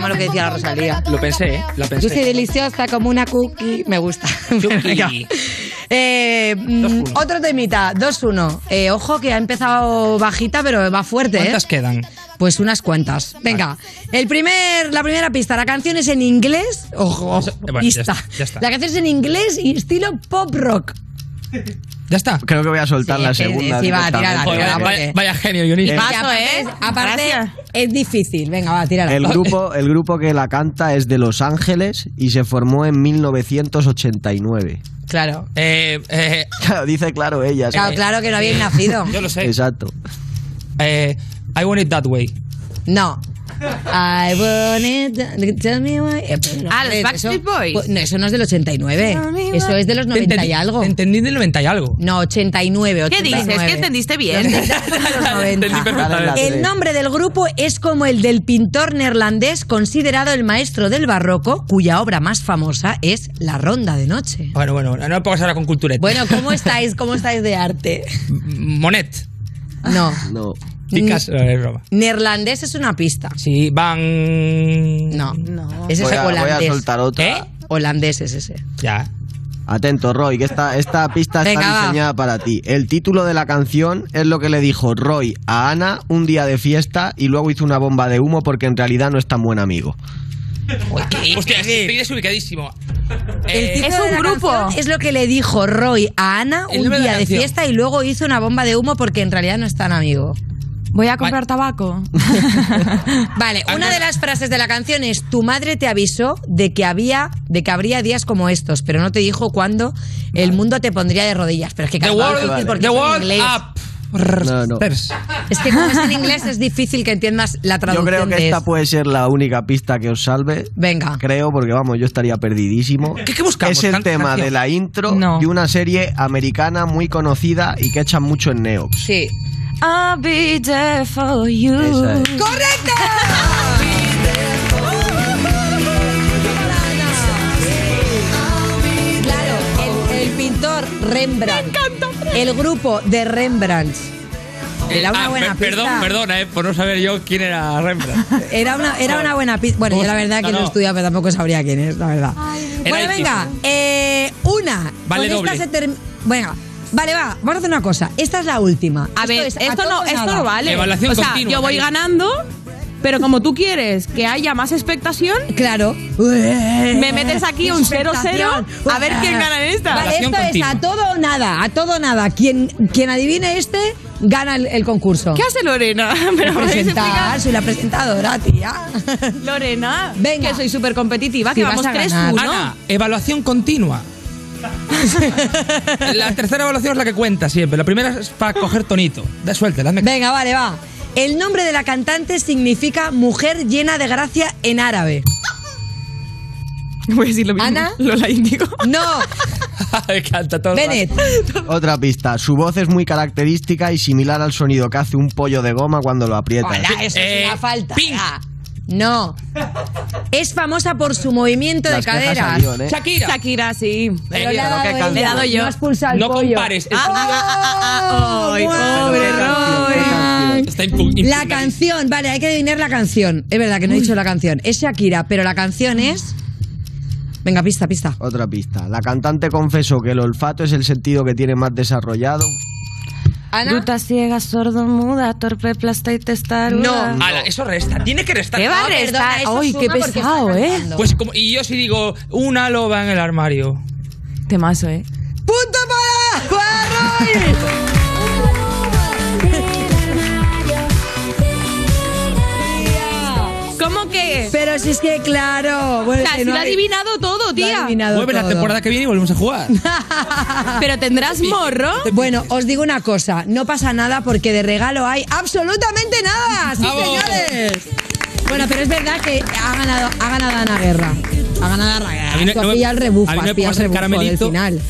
Lo que decía la Rosalía. Lo pensé, ¿eh? Lo pensé. Dulce y deliciosa como una cookie. Me gusta. Eh, mm, otro temita, 2-1. Eh, ojo que ha empezado bajita, pero va fuerte, ¿eh? ¿Cuántas quedan? Pues unas cuantas. Venga, el primer, la primera pista. La canción es en inglés. Ojo, ojo, Bueno, ya está, ya está. La canción es en inglés y estilo pop rock. ¿Ya está? Creo que voy a soltar Sí, la segunda. sí, va, tírala, tírala, vaya, porque- vaya genio, guionista. Y paso, aparte, ¿eh? aparte Gracias. es difícil. Venga, va, tírala. El grupo, el grupo que la canta es de Los Ángeles y se formó en 1989. Claro. Eh, eh, Claro, dice claro ella. Claro, claro que no habéis nacido. yo lo sé. Exacto. Eh, I want it that way. No. I want it. Tell me why. Eh, pues no, Ah, los Backstreet eso- Boys. pues, no, eso no es del 89. Eso es de los 90 y Entendí- algo. Entendí del 90 y algo. No, 89, ¿Qué 89. dices? ¿Qué entendiste bien? Los 90. Entendí perfectamente. El nombre del grupo es como el del pintor neerlandés considerado el maestro del barroco, cuya obra más famosa es La Ronda de Noche. Bueno, bueno, no me pongas ahora con cultureta. Bueno, ¿cómo estáis? ¿Cómo estáis de arte? Monet. No. No. Picasso, no, es broma. Neerlandés es una pista. Sí, van. No. No. Ese Voy es a, voy a holandés. soltar otra. ¿Eh? Holandés es ese. Ya. Atento, Roy, que esta, esta pista Venga, está va. diseñada para ti. El título de la canción es lo que le dijo Roy a Ana un día de fiesta y luego hizo una bomba de humo porque en realidad no es tan buen amigo. Hostia, estoy desubicadísimo. El Eh, título es un de la grupo. canción Es lo que le dijo Roy a Ana un de día de fiesta y luego hizo una bomba de humo porque en realidad no es tan amigo. Voy a comprar tabaco. Vale, una de las frases de la canción es tu madre te avisó de que había de que habría días como estos, pero no te dijo cuándo el mundo te pondría de rodillas, pero es que the claro, es world, difícil porque the world inglés. up. No, no. Es que como es en inglés es difícil que entiendas la Yo traducción creo que de esta eso. puede ser la única pista que os salve. Venga. Creo, porque vamos, yo estaría perdidísimo. ¿Qué- qué buscamos? Es el tema canción. de la intro No. de una serie americana muy conocida y que echan mucho en Neox. Sí. I'll be there for you. Es. ¡Correcto! Claro, el, el pintor Rembrandt. El grupo de Rembrandt. Era una Ah, buena per- perdón, pista. perdona, eh, por no saber yo quién era Rembrandt. Era una, era una buena pista. Bueno, yo la verdad que No, no, estudiado, pero tampoco sabría quién es, la verdad. Era Bueno, venga, eh, una. Vale Con esta doble. se term- Venga, vale, va, vamos a hacer una cosa. Esta es la última. A ver, es a esto, todo no, esto nada. no vale. Evaluación o sea, continua, yo voy cariño. ganando, pero como tú quieres que haya más expectación, Claro. me metes aquí un 0-0 Expectación. a ver quién gana en esta. Vale, esto continua. es a todo o nada, a todo o nada. Quien, quien adivine este, gana el, el concurso. ¿Qué hace Lorena? ¿Me Presentar, soy la presentadora, tía. Lorena, Venga. que soy súper competitiva, Sí, que vamos a ganar. 3-1. Ana, evaluación continua. La tercera evaluación es la que cuenta siempre. La primera es para coger tonito. Da suelta, hazme Venga, vale, va. El nombre de la cantante significa mujer llena de gracia en árabe. Voy a decir lo mismo. ¿Ana? Lola Índigo. No, Me encanta todo. Bennett. Otra pista. Su voz es muy característica y similar al sonido que hace un pollo de goma cuando lo aprietas. Hola, eso Eh, es una falta. Ah, No. Es famosa por su movimiento Las de caderas. salieron, ¿eh? Shakira. Shakira, sí. Pero le dado he dado yo. No has pulsado el No pollo. compares. Ah, La canción, vale, hay que adivinar la canción. Es verdad que no he dicho la canción. Es Shakira, pero la canción es. Venga, pista, pista. Otra pista. La cantante confesó que el olfato es el sentido que tiene más desarrollado. Ana. Bruta, ciega, sordo, muda, torpe, plasta y testaruda. No. Ala, eso resta. Tiene que restar. ¿Qué va a No, restar? eso Ay, qué pesado, ¿eh? Pues como, y yo sí digo, una loba en el armario. Temazo, ¿eh? ¡Punto para! para Pero si es que, claro. Bueno, no lo ha hay- adivinado todo, lo ha tía. adivinado Vuelve la todo. temporada que viene y volvemos a jugar. Pero tendrás morro. Bueno, os digo una cosa, no pasa nada porque de regalo hay absolutamente nada, sí ¡Vamos! señores. Bueno, pero es verdad que ha ganado, ha ganado Ana Guerra. Ha ganado Ana Guerra. A mí no- Tú has no me- pillado el rebufo, a mí no has me pillado el pongas el rebufo del caramelito. final.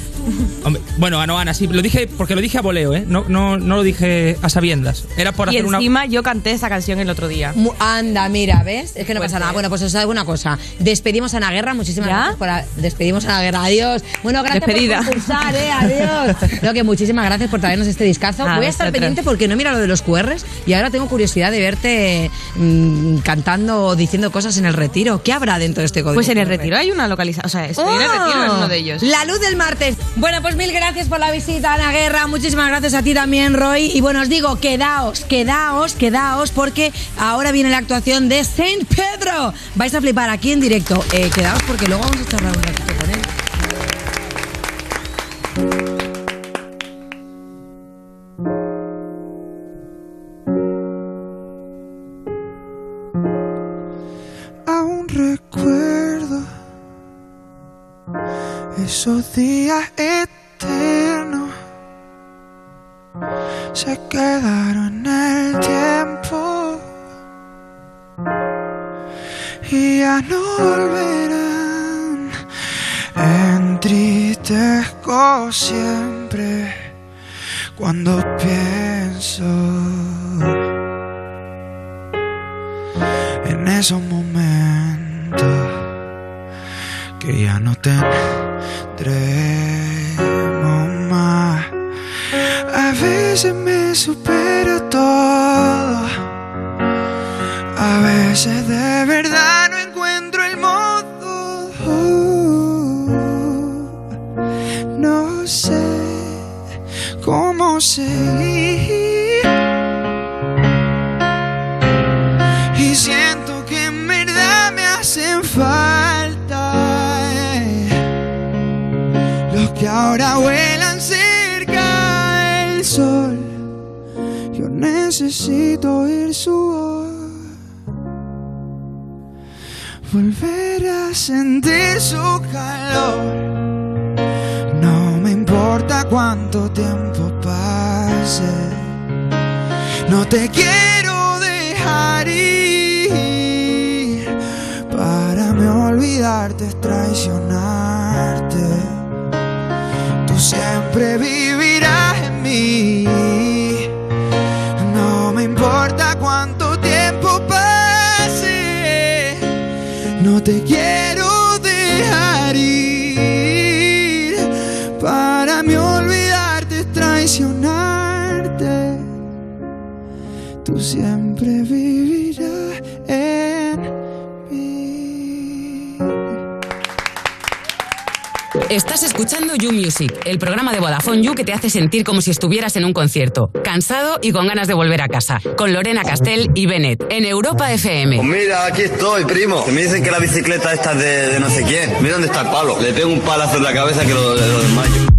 Hombre, bueno, Ana, sí, lo dije porque lo dije a voleo, ¿eh? No, no, no lo dije a sabiendas. Era por Y hacer una. encima yo canté esa canción el otro día. Mu- Anda, mira, ¿ves? Es que no Pues pasa nada. sí. Bueno, pues os digo una cosa. Despedimos a Ana Guerra, muchísimas ¿Ya? gracias por a- despedimos a Ana Guerra. Adiós. Bueno, gracias Despedida. por concursar, eh. Adiós. Creo que muchísimas gracias por traernos este discazo. Voy a estar vosotros. pendiente porque no mira lo de los QRs y ahora tengo curiosidad de verte mm, cantando o diciendo cosas en el retiro. ¿Qué habrá dentro de este código? Pues en el retiro hay una localización. O sea, estoy en el retiro en uno de ellos. La luz del martes. Bueno, pues mil gracias por la visita, Ana Guerra. Muchísimas gracias a ti también, Roy. Y bueno, os digo, quedaos, quedaos, quedaos, porque ahora viene la actuación de Saint Pedro. Vais a flipar aquí en directo. Eh, quedaos porque luego vamos a charlar un ratito con él. Eternos se quedaron en el tiempo y ya no volverán. Entristezco siempre cuando pienso en esos momentos que ya no tendremos más. A veces me supera todo, a veces de verdad no encuentro el modo. No sé cómo seguir. Necesito oír su voz, volver a sentir su calor. No me importa cuánto tiempo pase. No te quiero dejar ir. Para me olvidarte es traicionarte. Tú siempre vivirás en mí. Estás escuchando You Music, el programa de Vodafone You que te hace sentir como si estuvieras en un concierto, cansado y con ganas de volver a casa, con Lorena Castell y Bennett, en Europa FM. Pues mira, aquí estoy, primo. Me dicen que la bicicleta esta es de, de no sé quién. Mira dónde está el palo. Le pego un palazo en la cabeza que lo, lo desmayo.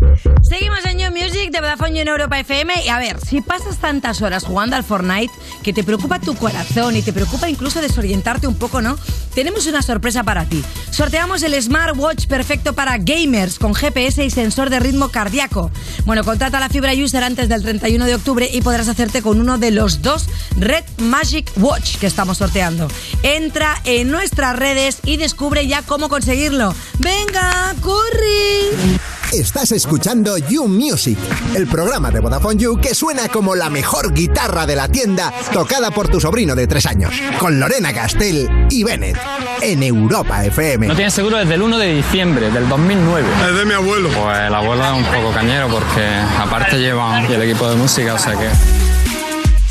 De en Europa FM. Y a ver, si pasas tantas horas jugando al Fortnite que te preocupa tu corazón y te preocupa incluso desorientarte un poco, ¿no? Tenemos una sorpresa para ti. Sorteamos el smartwatch perfecto para gamers con GPS y sensor de ritmo cardíaco. Bueno, contrata la fibra user antes del 31 de octubre y podrás hacerte con uno de los dos Red Magic Watch que estamos sorteando. Entra en nuestras redes y descubre ya cómo conseguirlo. ¡Venga, corre! Estás escuchando You Music, el programa de Vodafone You que suena como la mejor guitarra de la tienda tocada por tu sobrino de tres años, con Lorena Castell y Bennett, en Europa FM. No tienes seguro desde el 1 de diciembre del 2009. Es de mi abuelo. Pues el abuelo es un poco cañero porque aparte llevan el equipo de música, o sea que...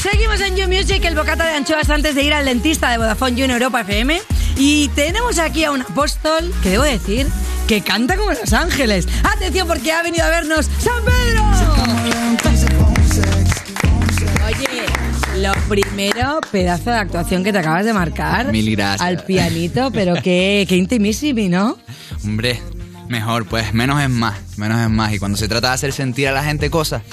Seguimos en You Music, el bocata de anchoas antes de ir al dentista de Vodafone You en Europa FM. Y tenemos aquí a un apóstol que debo decir que canta como Los Ángeles. Atención porque ha venido a vernos San Pedro. Oye, lo primero, pedazo de actuación que te acabas de marcar. Mil gracias. Al pianito, pero qué, qué intimísimo, ¿no? Hombre, mejor, pues menos es más, menos es más. Y cuando se trata de hacer sentir a la gente cosas,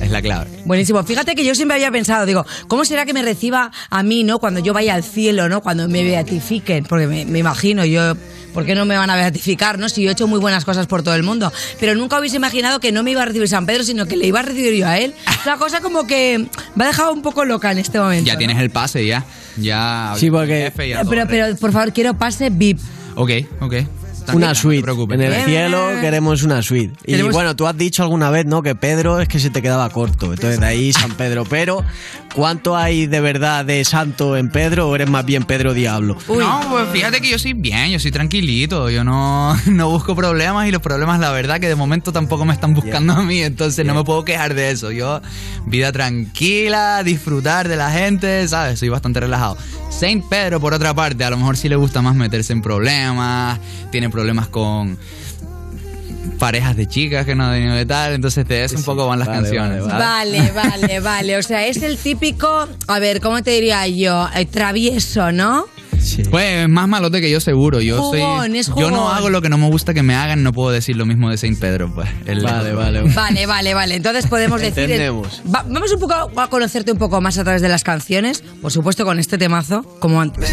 es la clave. Buenísimo. Fíjate que yo siempre había pensado, digo, ¿cómo será que me reciba a mí, no? Cuando yo vaya al cielo, ¿no? Cuando me beatifiquen. Porque me, me imagino, yo, ¿por qué no me van a beatificar, no? Si yo he hecho muy buenas cosas por todo el mundo. Pero nunca hubiese imaginado que no me iba a recibir San Pedro, sino que le iba a recibir yo a él. Es una cosa como que me ha dejado un poco loca en este momento. Ya ¿no? tienes el pase, ya. Ya. Sí, porque- jefe y a Pero, pero, por favor, quiero pase VIP. Ok, ok. Una suite. No en el cielo queremos una suite. Y bueno, tú has dicho alguna vez, ¿no? Que Pedro es que se te quedaba corto. Entonces de ahí San Pedro. Pero, ¿cuánto hay de verdad de santo en Pedro o eres más bien Pedro Diablo? No, pues fíjate que yo soy bien, yo soy tranquilito, yo no, no busco problemas y los problemas la verdad que de momento tampoco me están buscando a mí, entonces no me puedo quejar de eso. Yo, vida tranquila, disfrutar de la gente, ¿sabes? Soy bastante relajado. Saint Pedro, por otra parte, a lo mejor sí le gusta más meterse en problemas, tiene problemas con parejas de chicas que no han venido de tal, entonces de eso un poco van las vale, canciones. vale, ¿sabes? Vale, vale, vale. O sea, es el típico, a ver, ¿cómo te diría yo? Eh, travieso, ¿no? Pues es más malote que yo seguro. Yo Jugón, soy. es Yo no hago lo que no me gusta que me hagan, no puedo decir lo mismo de Saint Pedro, pues. El- Vale, vale. Vale, vale, vale. Entonces podemos decir. Entendemos. Va- vamos un poco a conocerte un poco más a través de las canciones. Por supuesto, con este temazo, como antes.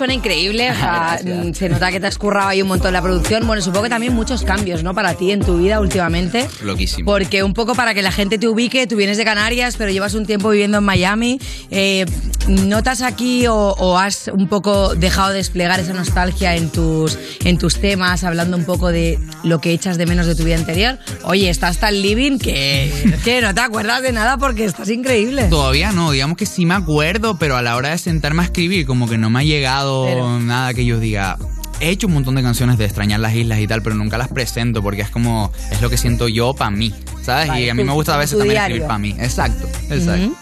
Suena increíble, o sea, mm, se nota que te has currado ahí un montón la producción. Bueno, supongo que también muchos cambios, ¿no? Para ti en tu vida últimamente. Loquísimo. Porque un poco para que la gente te ubique, tú vienes de Canarias, pero llevas un tiempo viviendo en Miami. Eh, ¿Notas aquí o, o has un poco dejado de desplegar esa nostalgia en tus, en tus temas, hablando un poco de lo que echas de menos de tu vida anterior? Oye, estás tan living que, que no te acuerdas de nada porque estás increíble. Todavía no, digamos que sí me acuerdo, pero a la hora de sentarme a escribir, como que no me ha llegado Pero- nada que yo diga. He hecho un montón de canciones de extrañar las islas y tal, pero nunca las presento porque es como, es lo que siento yo para mí, ¿sabes? Vale, y a mí me gusta a veces también diario. escribir para mí. Exacto, exacto.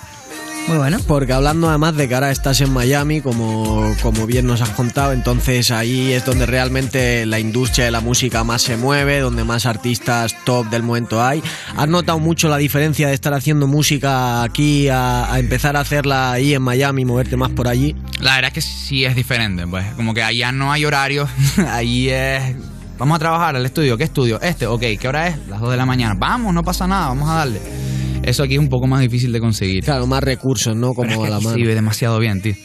Muy bueno. Porque hablando además de que ahora estás en Miami, como, como bien nos has contado, entonces ahí es donde realmente la industria de la música más se mueve, donde más artistas top del momento hay. ¿Has notado mucho la diferencia de estar haciendo música aquí a, a empezar a hacerla ahí en Miami, moverte más por allí? La verdad es que sí es diferente, pues como que allá no hay horario, ahí es... Vamos a trabajar al estudio, ¿qué estudio? Este, ok, ¿qué hora es? Las 2 de la mañana. Vamos, no pasa nada, vamos a darle. Eso aquí es un poco más difícil de conseguir. Claro, más recursos, ¿no? Como a la mano. Sí, demasiado bien, tío.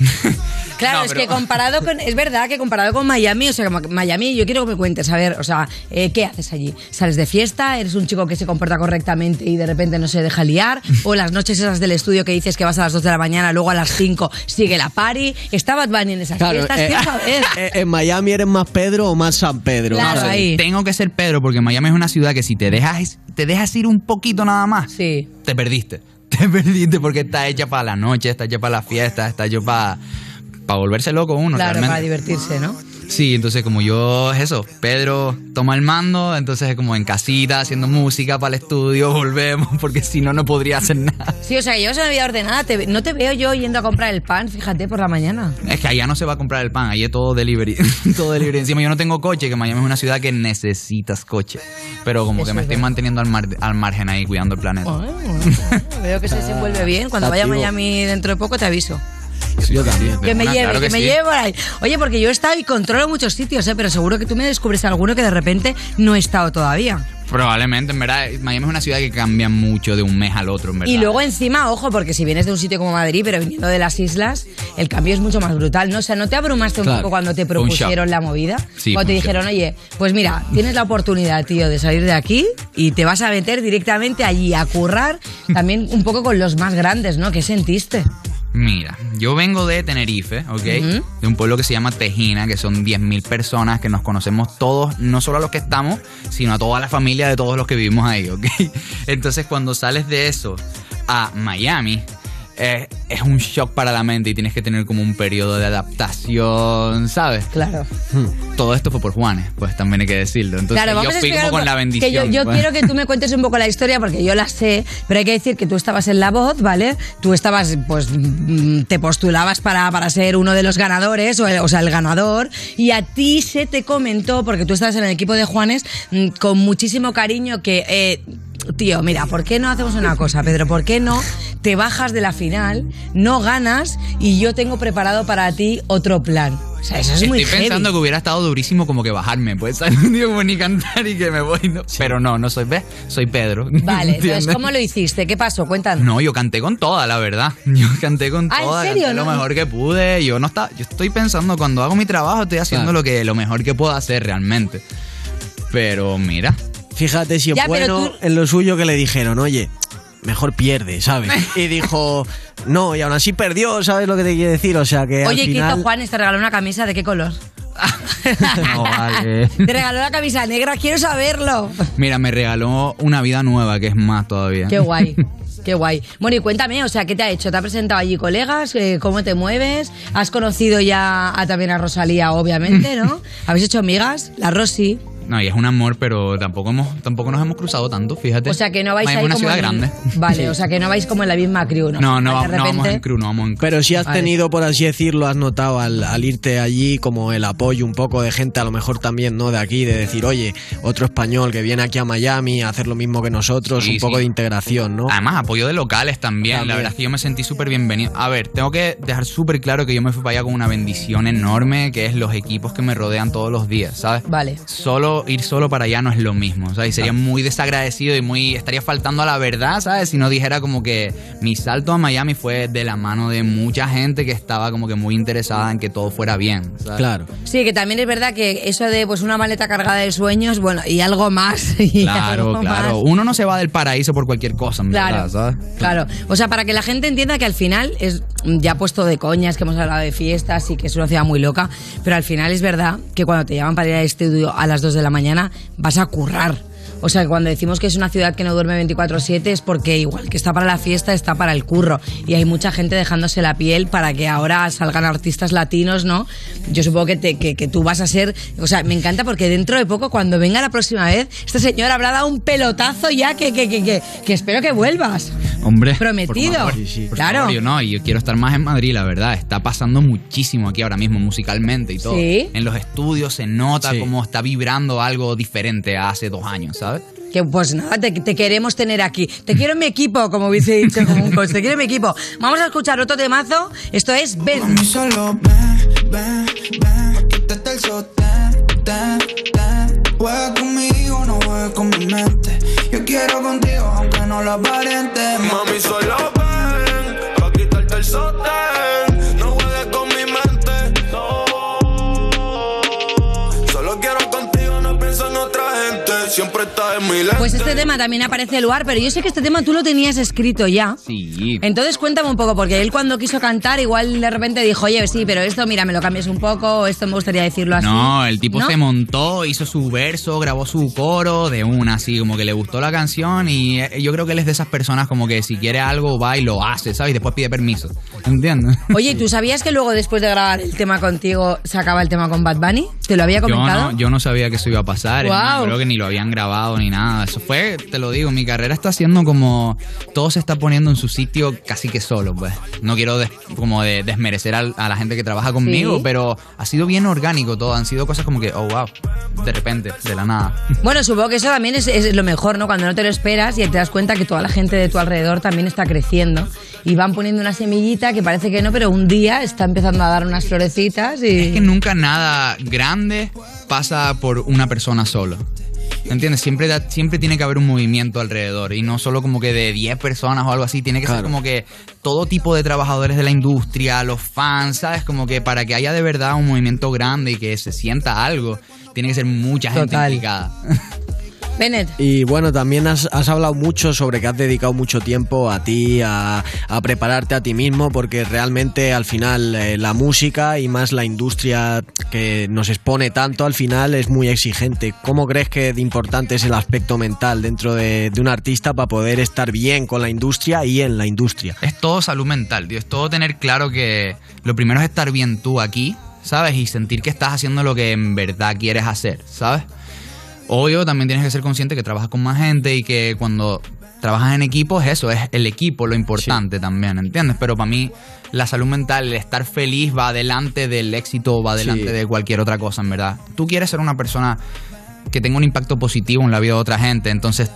Claro, No, es pero- que comparado con. Es verdad que comparado con Miami, o sea, Miami, yo quiero que me cuentes, a ver, o sea, eh, ¿qué haces allí? ¿Sales de fiesta? ¿Eres un chico que se comporta correctamente y de repente no se deja liar? ¿O las noches esas del estudio que dices que vas a las 2 de la mañana, luego a las 5 sigue la party? ¿Está Bad Bunny en esas Claro, fiestas? eh, Quiero saber. eh, ¿En Miami eres más Pedro o más San Pedro? Claro, ahí. Tengo que ser Pedro porque Miami es una ciudad que si te dejas, te dejas ir un poquito nada más, te perdiste. Te perdiste porque está hecha para la noche, está hecha para la fiesta, está hecha para para volverse loco uno Claro, realmente. para divertirse, ¿no? Sí, entonces como yo es eso, Pedro toma el mando, entonces es como en casita, haciendo música para el estudio, volvemos, porque si no, no podría hacer nada. Sí, o sea, que llevas una vida ordenada. te ve- no te veo yo yendo a comprar el pan, fíjate, por la mañana. Es que allá no se va a comprar el pan, allá es todo delivery, todo delivery. Encima yo no tengo coche, que Miami es una ciudad que necesitas coche. Pero como Eso que me es estoy verdad. manteniendo al, mar- al margen ahí, cuidando el planeta. Veo que se desenvuelve bien. Cuando vaya a. Miami dentro de poco te aviso. Yo también. Que me Perdona, lleve, claro que, me sí. lleve por ahí. Oye, porque yo he estado y controlo muchos sitios, ¿eh? pero seguro que tú me descubres alguno que de repente no he estado todavía. Probablemente, en verdad, Miami es una ciudad que cambia mucho de un mes al otro, en verdad. Y luego encima, ojo, porque si vienes de un sitio como Madrid, pero viniendo de las islas, el cambio es mucho más brutal, ¿no? O sea, ¿no te abrumaste un poco cuando te propusieron la movida? Sí, cuando te dijeron, oye, pues mira, tienes la oportunidad, tío, de salir de aquí y te vas a meter directamente allí a currar, también un poco con los más grandes, ¿no? ¿Qué sentiste? Mira, yo vengo de Tenerife, ¿ok? De un pueblo que se llama Tejina, que son 10.000 personas que nos conocemos todos, no solo a los que estamos, sino a toda la familia de todos los que vivimos ahí, ¿ok? Entonces cuando sales de eso a Miami, es un shock para la mente y tienes que tener como un periodo de adaptación, ¿sabes? Claro. Todo esto fue por Juanes, pues también hay que decirlo. Entonces claro, yo vamos a fui explicar como un con la bendición. Que yo yo pues. quiero que tú me cuentes un poco la historia porque yo la sé, pero hay que decir que tú estabas en La Voz, ¿vale? Tú estabas, pues, mm, te postulabas para, para ser uno de los ganadores, o, el- o sea, el ganador, y a ti se te comentó, porque tú estabas en el equipo de Juanes, mm, con muchísimo cariño que... eh, Tío, mira, ¿por qué no hacemos una cosa, Pedro? ¿Por qué no te bajas de la final, no ganas y yo tengo preparado para ti otro plan? O sea, eso es muy Estoy pensando heavy. que hubiera estado durísimo como que bajarme, pues algún día como ni cantar y que me voy, ¿no? Pero no, no soy, ¿ves? Soy Pedro. Vale, entonces. ¿cómo lo hiciste? ¿Qué pasó? Cuéntanos. No, yo canté con toda, la verdad. Yo canté con Ah, ¿en toda, serio? canté lo No. mejor que pude. Yo no estaba, yo estoy pensando cuando hago mi trabajo estoy haciendo Claro. lo que lo mejor que puedo hacer realmente. Pero mira, Fíjate si es Ya, bueno tú- en lo suyo que le dijeron, oye, mejor pierde, ¿sabes? Y dijo, no, y aún así perdió, ¿sabes lo que te quiere decir? O sea que Oye, al ¿qué final... hizo Juanes? ¿Te regaló una camisa de qué color? no vale. Te regaló una camisa negra, quiero saberlo. Mira, me regaló una vida nueva que es más todavía. Qué guay. Qué guay. Bueno, y cuéntame, o sea, ¿qué te ha hecho? ¿Te ha presentado allí colegas? Eh, ¿Cómo te mueves? ¿Has conocido ya a, también a Rosalía, obviamente, no? ¿Habéis hecho amigas? La Rosy. No, y es un amor, pero tampoco hemos, tampoco nos hemos cruzado tanto, fíjate. O sea, que no vais es una como ciudad en- grande. Vale, o sea, que no vais como en la misma crew, ¿no? No, no, De va- no vamos repente- en crew, no vamos en crew. Pero si has Vale. tenido, por así decirlo, has notado al, al irte allí como el apoyo un poco de gente, a lo mejor también, ¿no? De aquí, de decir, oye, otro español que viene aquí a Miami a hacer lo mismo que nosotros, Sí, un poco de integración, ¿no? Además, apoyo de locales también. También. La verdad es que yo me sentí súper bienvenido. A ver, tengo que dejar súper claro que yo me fui para allá con una bendición enorme, que es los equipos que me rodean todos los días, ¿sabes? Vale. Solo ir solo para allá no es lo mismo, ¿sabes? Y sería muy desagradecido y muy estaría faltando a la verdad, ¿sabes? Si no dijera como que mi salto a Miami fue de la mano de mucha gente que estaba como que muy interesada en que todo fuera bien, ¿sabes? Claro. Sí, que también es verdad que eso de pues una maleta cargada de sueños, bueno, y algo más. y Claro, algo claro. más. Uno no se va del paraíso por cualquier cosa, en Claro. verdad, ¿sabes? Claro, o sea, para que la gente entienda que al final es ya puesto de coñas, que hemos hablado de fiestas y que es una ciudad muy loca, pero al final es verdad que cuando te llaman para ir al estudio a las 2 de la mañana vas a currar. O sea, cuando decimos que es una ciudad que no duerme 24/7 es porque igual que está para la fiesta, está para el curro. Y hay mucha gente dejándose la piel para que ahora salgan artistas latinos, ¿no? Yo supongo que, te- que, que tú vas a ser... O sea, me encanta porque dentro de poco, cuando venga la próxima vez, este señor habrá dado un pelotazo ya que, que, que, que, que espero que vuelvas. Hombre. Prometido. por favor, por Claro. favor, yo no, y yo quiero estar más en Madrid, la verdad. Está pasando muchísimo aquí ahora mismo, musicalmente y todo. Sí. En los estudios se nota Sí. como está vibrando algo diferente a hace dos años, ¿sabes? Que pues nada, te, te queremos tener aquí. Te quiero en mi equipo, como hubiese dicho como un coach. Te quiero en mi equipo. Vamos a escuchar otro temazo. Esto es Ben. Mami, solo. Juega conmigo, no juegues con mi mente. Yo quiero contigo, aunque no lo aparente. Mami, solo Pues este tema también aparece el lugar, pero yo sé que este tema tú lo tenías escrito ya. Sí. Entonces cuéntame un poco, porque él cuando quiso cantar, igual de repente dijo, oye, sí, pero esto, mira, me lo cambias un poco, o esto me gustaría decirlo así. No, el tipo ¿No? se montó, hizo su verso, grabó su coro de una, así como que le gustó la canción y eh, yo creo que él es de esas personas como que si quiere algo va y lo hace, ¿sabes? Y después pide permiso. ¿Entiendes? Oye, ¿tú sabías que luego después de grabar el tema contigo se acaba el tema con Bad Bunny? ¿Te lo había Yo comentado? no, yo no sabía que eso iba a pasar. es más, creo que ni lo habían grabado ni nada. Eso fue, te lo digo, mi carrera está siendo como. Todo se está poniendo en su sitio casi que solo, pues. No quiero des- como de desmerecer a, la gente que trabaja conmigo, Sí. pero ha sido bien orgánico todo. Han sido cosas como que, oh, wow, de repente, de la nada. Bueno, supongo que eso también es, es lo mejor, ¿no? Cuando no te lo esperas y te das cuenta que toda la gente de tu alrededor también está creciendo y van poniendo una semillita que parece que no, pero un día está empezando a dar unas florecitas y... Es que nunca nada grande pasa por una persona solo. ¿Entiendes? Siempre, da- siempre tiene que haber un movimiento alrededor y no solo como que de 10 personas o algo así. Tiene que ser como que todo tipo de trabajadores de la industria, los fans, ¿sabes? Como que para que haya de verdad un movimiento grande y que se sienta algo, tiene que ser mucha gente Total. implicada. Bennett. Y bueno, también has, has hablado mucho sobre que has dedicado mucho tiempo a ti, a, a prepararte a ti mismo, porque realmente al final eh, la música y más la industria que nos expone tanto, al final es muy exigente. ¿Cómo crees que de importante es el aspecto mental dentro de, de un artista para poder estar bien con la industria y en la industria? Es todo salud mental, tío. Es todo tener claro que lo primero es estar bien tú aquí, ¿sabes? Y sentir que estás haciendo lo que en verdad quieres hacer, ¿sabes? Obvio, también tienes que ser consciente que trabajas con más gente y que cuando trabajas en equipo es eso, es el equipo lo importante también, ¿entiendes? Pero para mí la salud mental, el estar feliz va adelante del éxito, va adelante Sí. de cualquier otra cosa, en verdad. Tú quieres ser una persona que tenga un impacto positivo en la vida de otra gente, entonces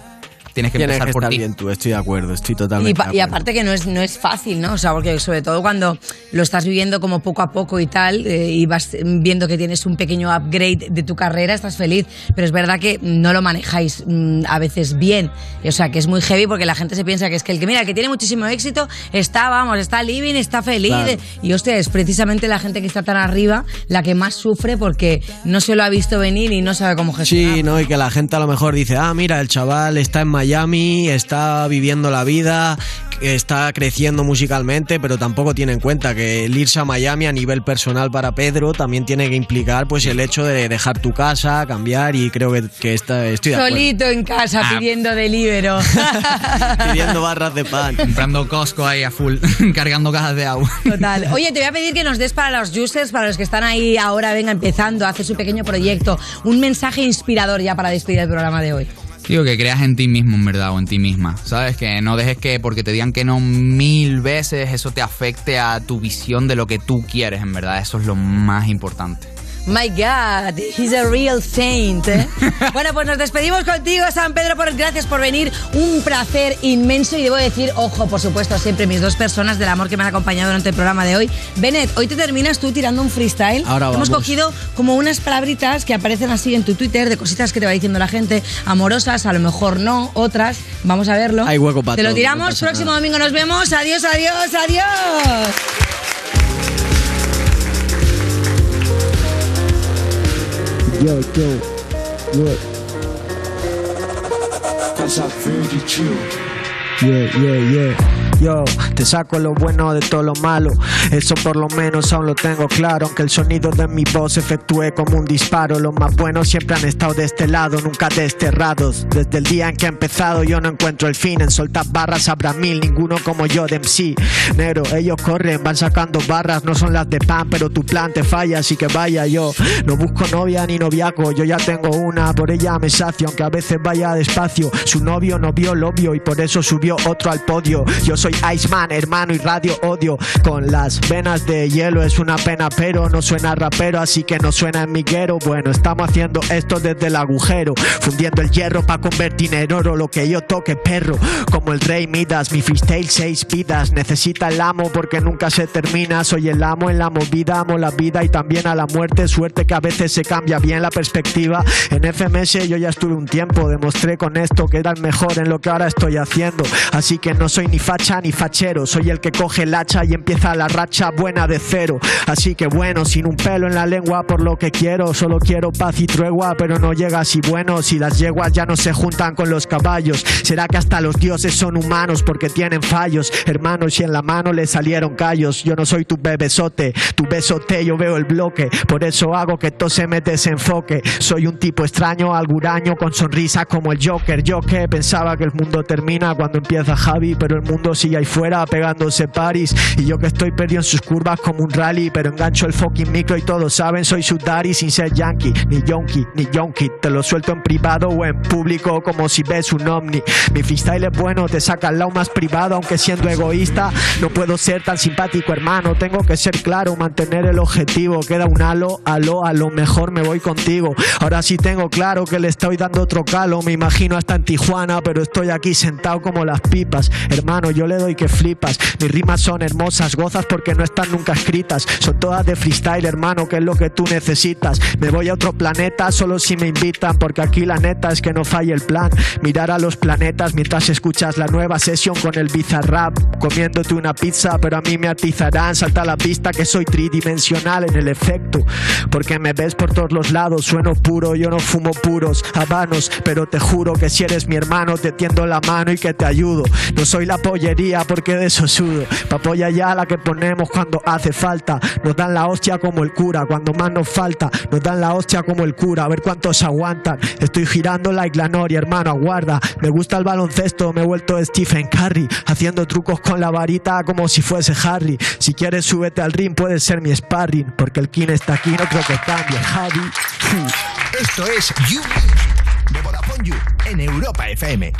tienes que Tienes empezar que por estar ti. bien tú, estoy de acuerdo, estoy Y, totalmente pa- de y acuerdo. aparte que no es, no es fácil, ¿no? O sea, porque sobre todo cuando lo estás viviendo como poco a poco y tal, eh, y vas viendo que tienes un pequeño upgrade de tu carrera, estás feliz. Pero es verdad que no lo manejáis mm, a veces bien. O sea, que es muy heavy porque la gente se piensa que es que el que, mira, el que tiene muchísimo éxito está, vamos, está living, está feliz. Claro. Y hostia, es precisamente la gente que está tan arriba la que más sufre porque no se lo ha visto venir y no sabe cómo gestionar. Sí, ¿no? Y que la gente a lo mejor dice, ah, mira, el chaval está en Miami, está viviendo la vida, está creciendo musicalmente, pero tampoco tiene en cuenta que el irse a Miami a nivel personal para Pedro también tiene que implicar pues el hecho de dejar tu casa, cambiar y creo que, que está, estoy de acuerdo. Solito en casa Ah. pidiendo delibero. Pidiendo barras de pan. Comprando Costco ahí a full, cargando cajas de agua. Total. Oye, te voy a pedir que nos des para los users, para los que están ahí ahora, venga, empezando a hacer su pequeño proyecto, un mensaje inspirador ya para despedir el programa de hoy. Digo, que creas en ti mismo, en verdad, o en ti misma. ¿Sabes? Que no dejes que porque te digan que no mil veces eso te afecte a tu visión de lo que tú quieres, en verdad. Eso es lo más importante. My God, he's a real saint. ¿eh? bueno, pues nos despedimos contigo, San Pedro, por, gracias por venir. Un placer inmenso y debo decir, ojo, por supuesto, siempre mis dos personas del amor que me han acompañado durante el programa de hoy. Bennett, hoy te terminas tú tirando un freestyle. Ahora Hemos vamos. cogido como unas palabritas que aparecen así en tu Twitter de cositas que te va diciendo la gente, amorosas, a lo mejor no, otras. Vamos a verlo. Hay hueco para Te lo no tiramos, pasa próximo nada. domingo nos vemos. Adiós, adiós, adiós. Yo, yo, what? Yeah, yeah, yeah. Yo, te saco lo bueno de todo lo malo. Eso por lo menos aún lo tengo claro. Aunque el sonido de mi voz efectúe como un disparo. Los más buenos siempre han estado de este lado, nunca desterrados. Desde el día en que he empezado, yo no encuentro el fin. En soltar barras habrá mil, ninguno como yo de MC. Negro, ellos corren, van sacando barras, no son las de pan, pero tu plan te falla, así que vaya yo. No busco novia ni noviaco, yo ya tengo una, por ella me sacio, aunque a veces vaya despacio. Su novio no vio lo obvio y por eso subió otro al podio. Yo soy Iceman, hermano y radio odio. Con las venas de hielo es una pena, pero no suena rapero, así que no suena en miguero. Bueno, estamos haciendo esto desde el agujero, fundiendo el hierro para convertir en oro lo que yo toque, perro. Como el rey Midas, mi freestyle seis vidas. Necesita el amo porque nunca se termina. Soy el amo en la movida, amo la vida y también a la muerte. Suerte que a veces se cambia bien la perspectiva. En FMS yo ya estuve un tiempo, demostré con esto que era el mejor en lo que ahora estoy haciendo. Así que no soy ni facha ni fachero, soy el que coge el hacha y empieza la racha buena de cero. Así que bueno, sin un pelo en la lengua por lo que quiero, solo quiero paz y tregua, pero no llega así bueno si las yeguas ya no se juntan con los caballos. Será que hasta los dioses son humanos porque tienen fallos, hermanos, y en la mano le salieron callos. Yo no soy tu bebesote, tu besote, yo veo el bloque, por eso hago que todo se me desenfoque. Soy un tipo extraño, alguraño, con sonrisa como el Joker. Yo que pensaba que el mundo termina cuando empieza Javi, pero el mundo sigue ahí fuera pegándose paris. Y yo que estoy perdido en sus curvas como un rally, pero engancho el fucking micro y todos saben, soy su daddy sin ser yankee, ni yonky, ni yonky. Te lo suelto en privado o en público como si ves un ovni. Mi freestyle es bueno, te saca al lado más privado, aunque siendo egoísta, no puedo ser tan simpático, hermano. Tengo que ser claro, mantener el objetivo. Queda un halo, halo, a lo mejor me voy contigo. Ahora sí tengo claro que le estoy dando otro calo. Me imagino hasta en Tijuana, pero estoy aquí sentado como pipas. Hermano, yo le doy que flipas. Mis rimas son hermosas, gozas porque no están nunca escritas. Son todas de freestyle, hermano, que es lo que tú necesitas. Me voy a otro planeta solo si me invitan, porque aquí la neta es que no falle el plan. Mirar a los planetas mientras escuchas la nueva sesión con el bizarrap. Comiéndote una pizza, pero a mí me atizarán. Salta a la pista que soy tridimensional en el efecto. Porque me ves por todos los lados, sueno puro, yo no fumo puros habanos, pero te juro que si eres mi hermano te tiendo la mano y que te ayudo. No soy la pollería porque de eso sudo. Pa' polla ya la que ponemos cuando hace falta. Nos dan la hostia como el cura, cuando más nos falta. Nos dan la hostia como el cura, a ver cuántos aguantan. Estoy girando like la noria, hermano, aguarda. Me gusta el baloncesto, me he vuelto Stephen Curry, haciendo trucos con la varita como si fuese Harry. Si quieres súbete al ring, puedes ser mi sparring, porque el king está aquí, no creo que cambie, Javi. Esto es You de Vodafone You en Europa FM.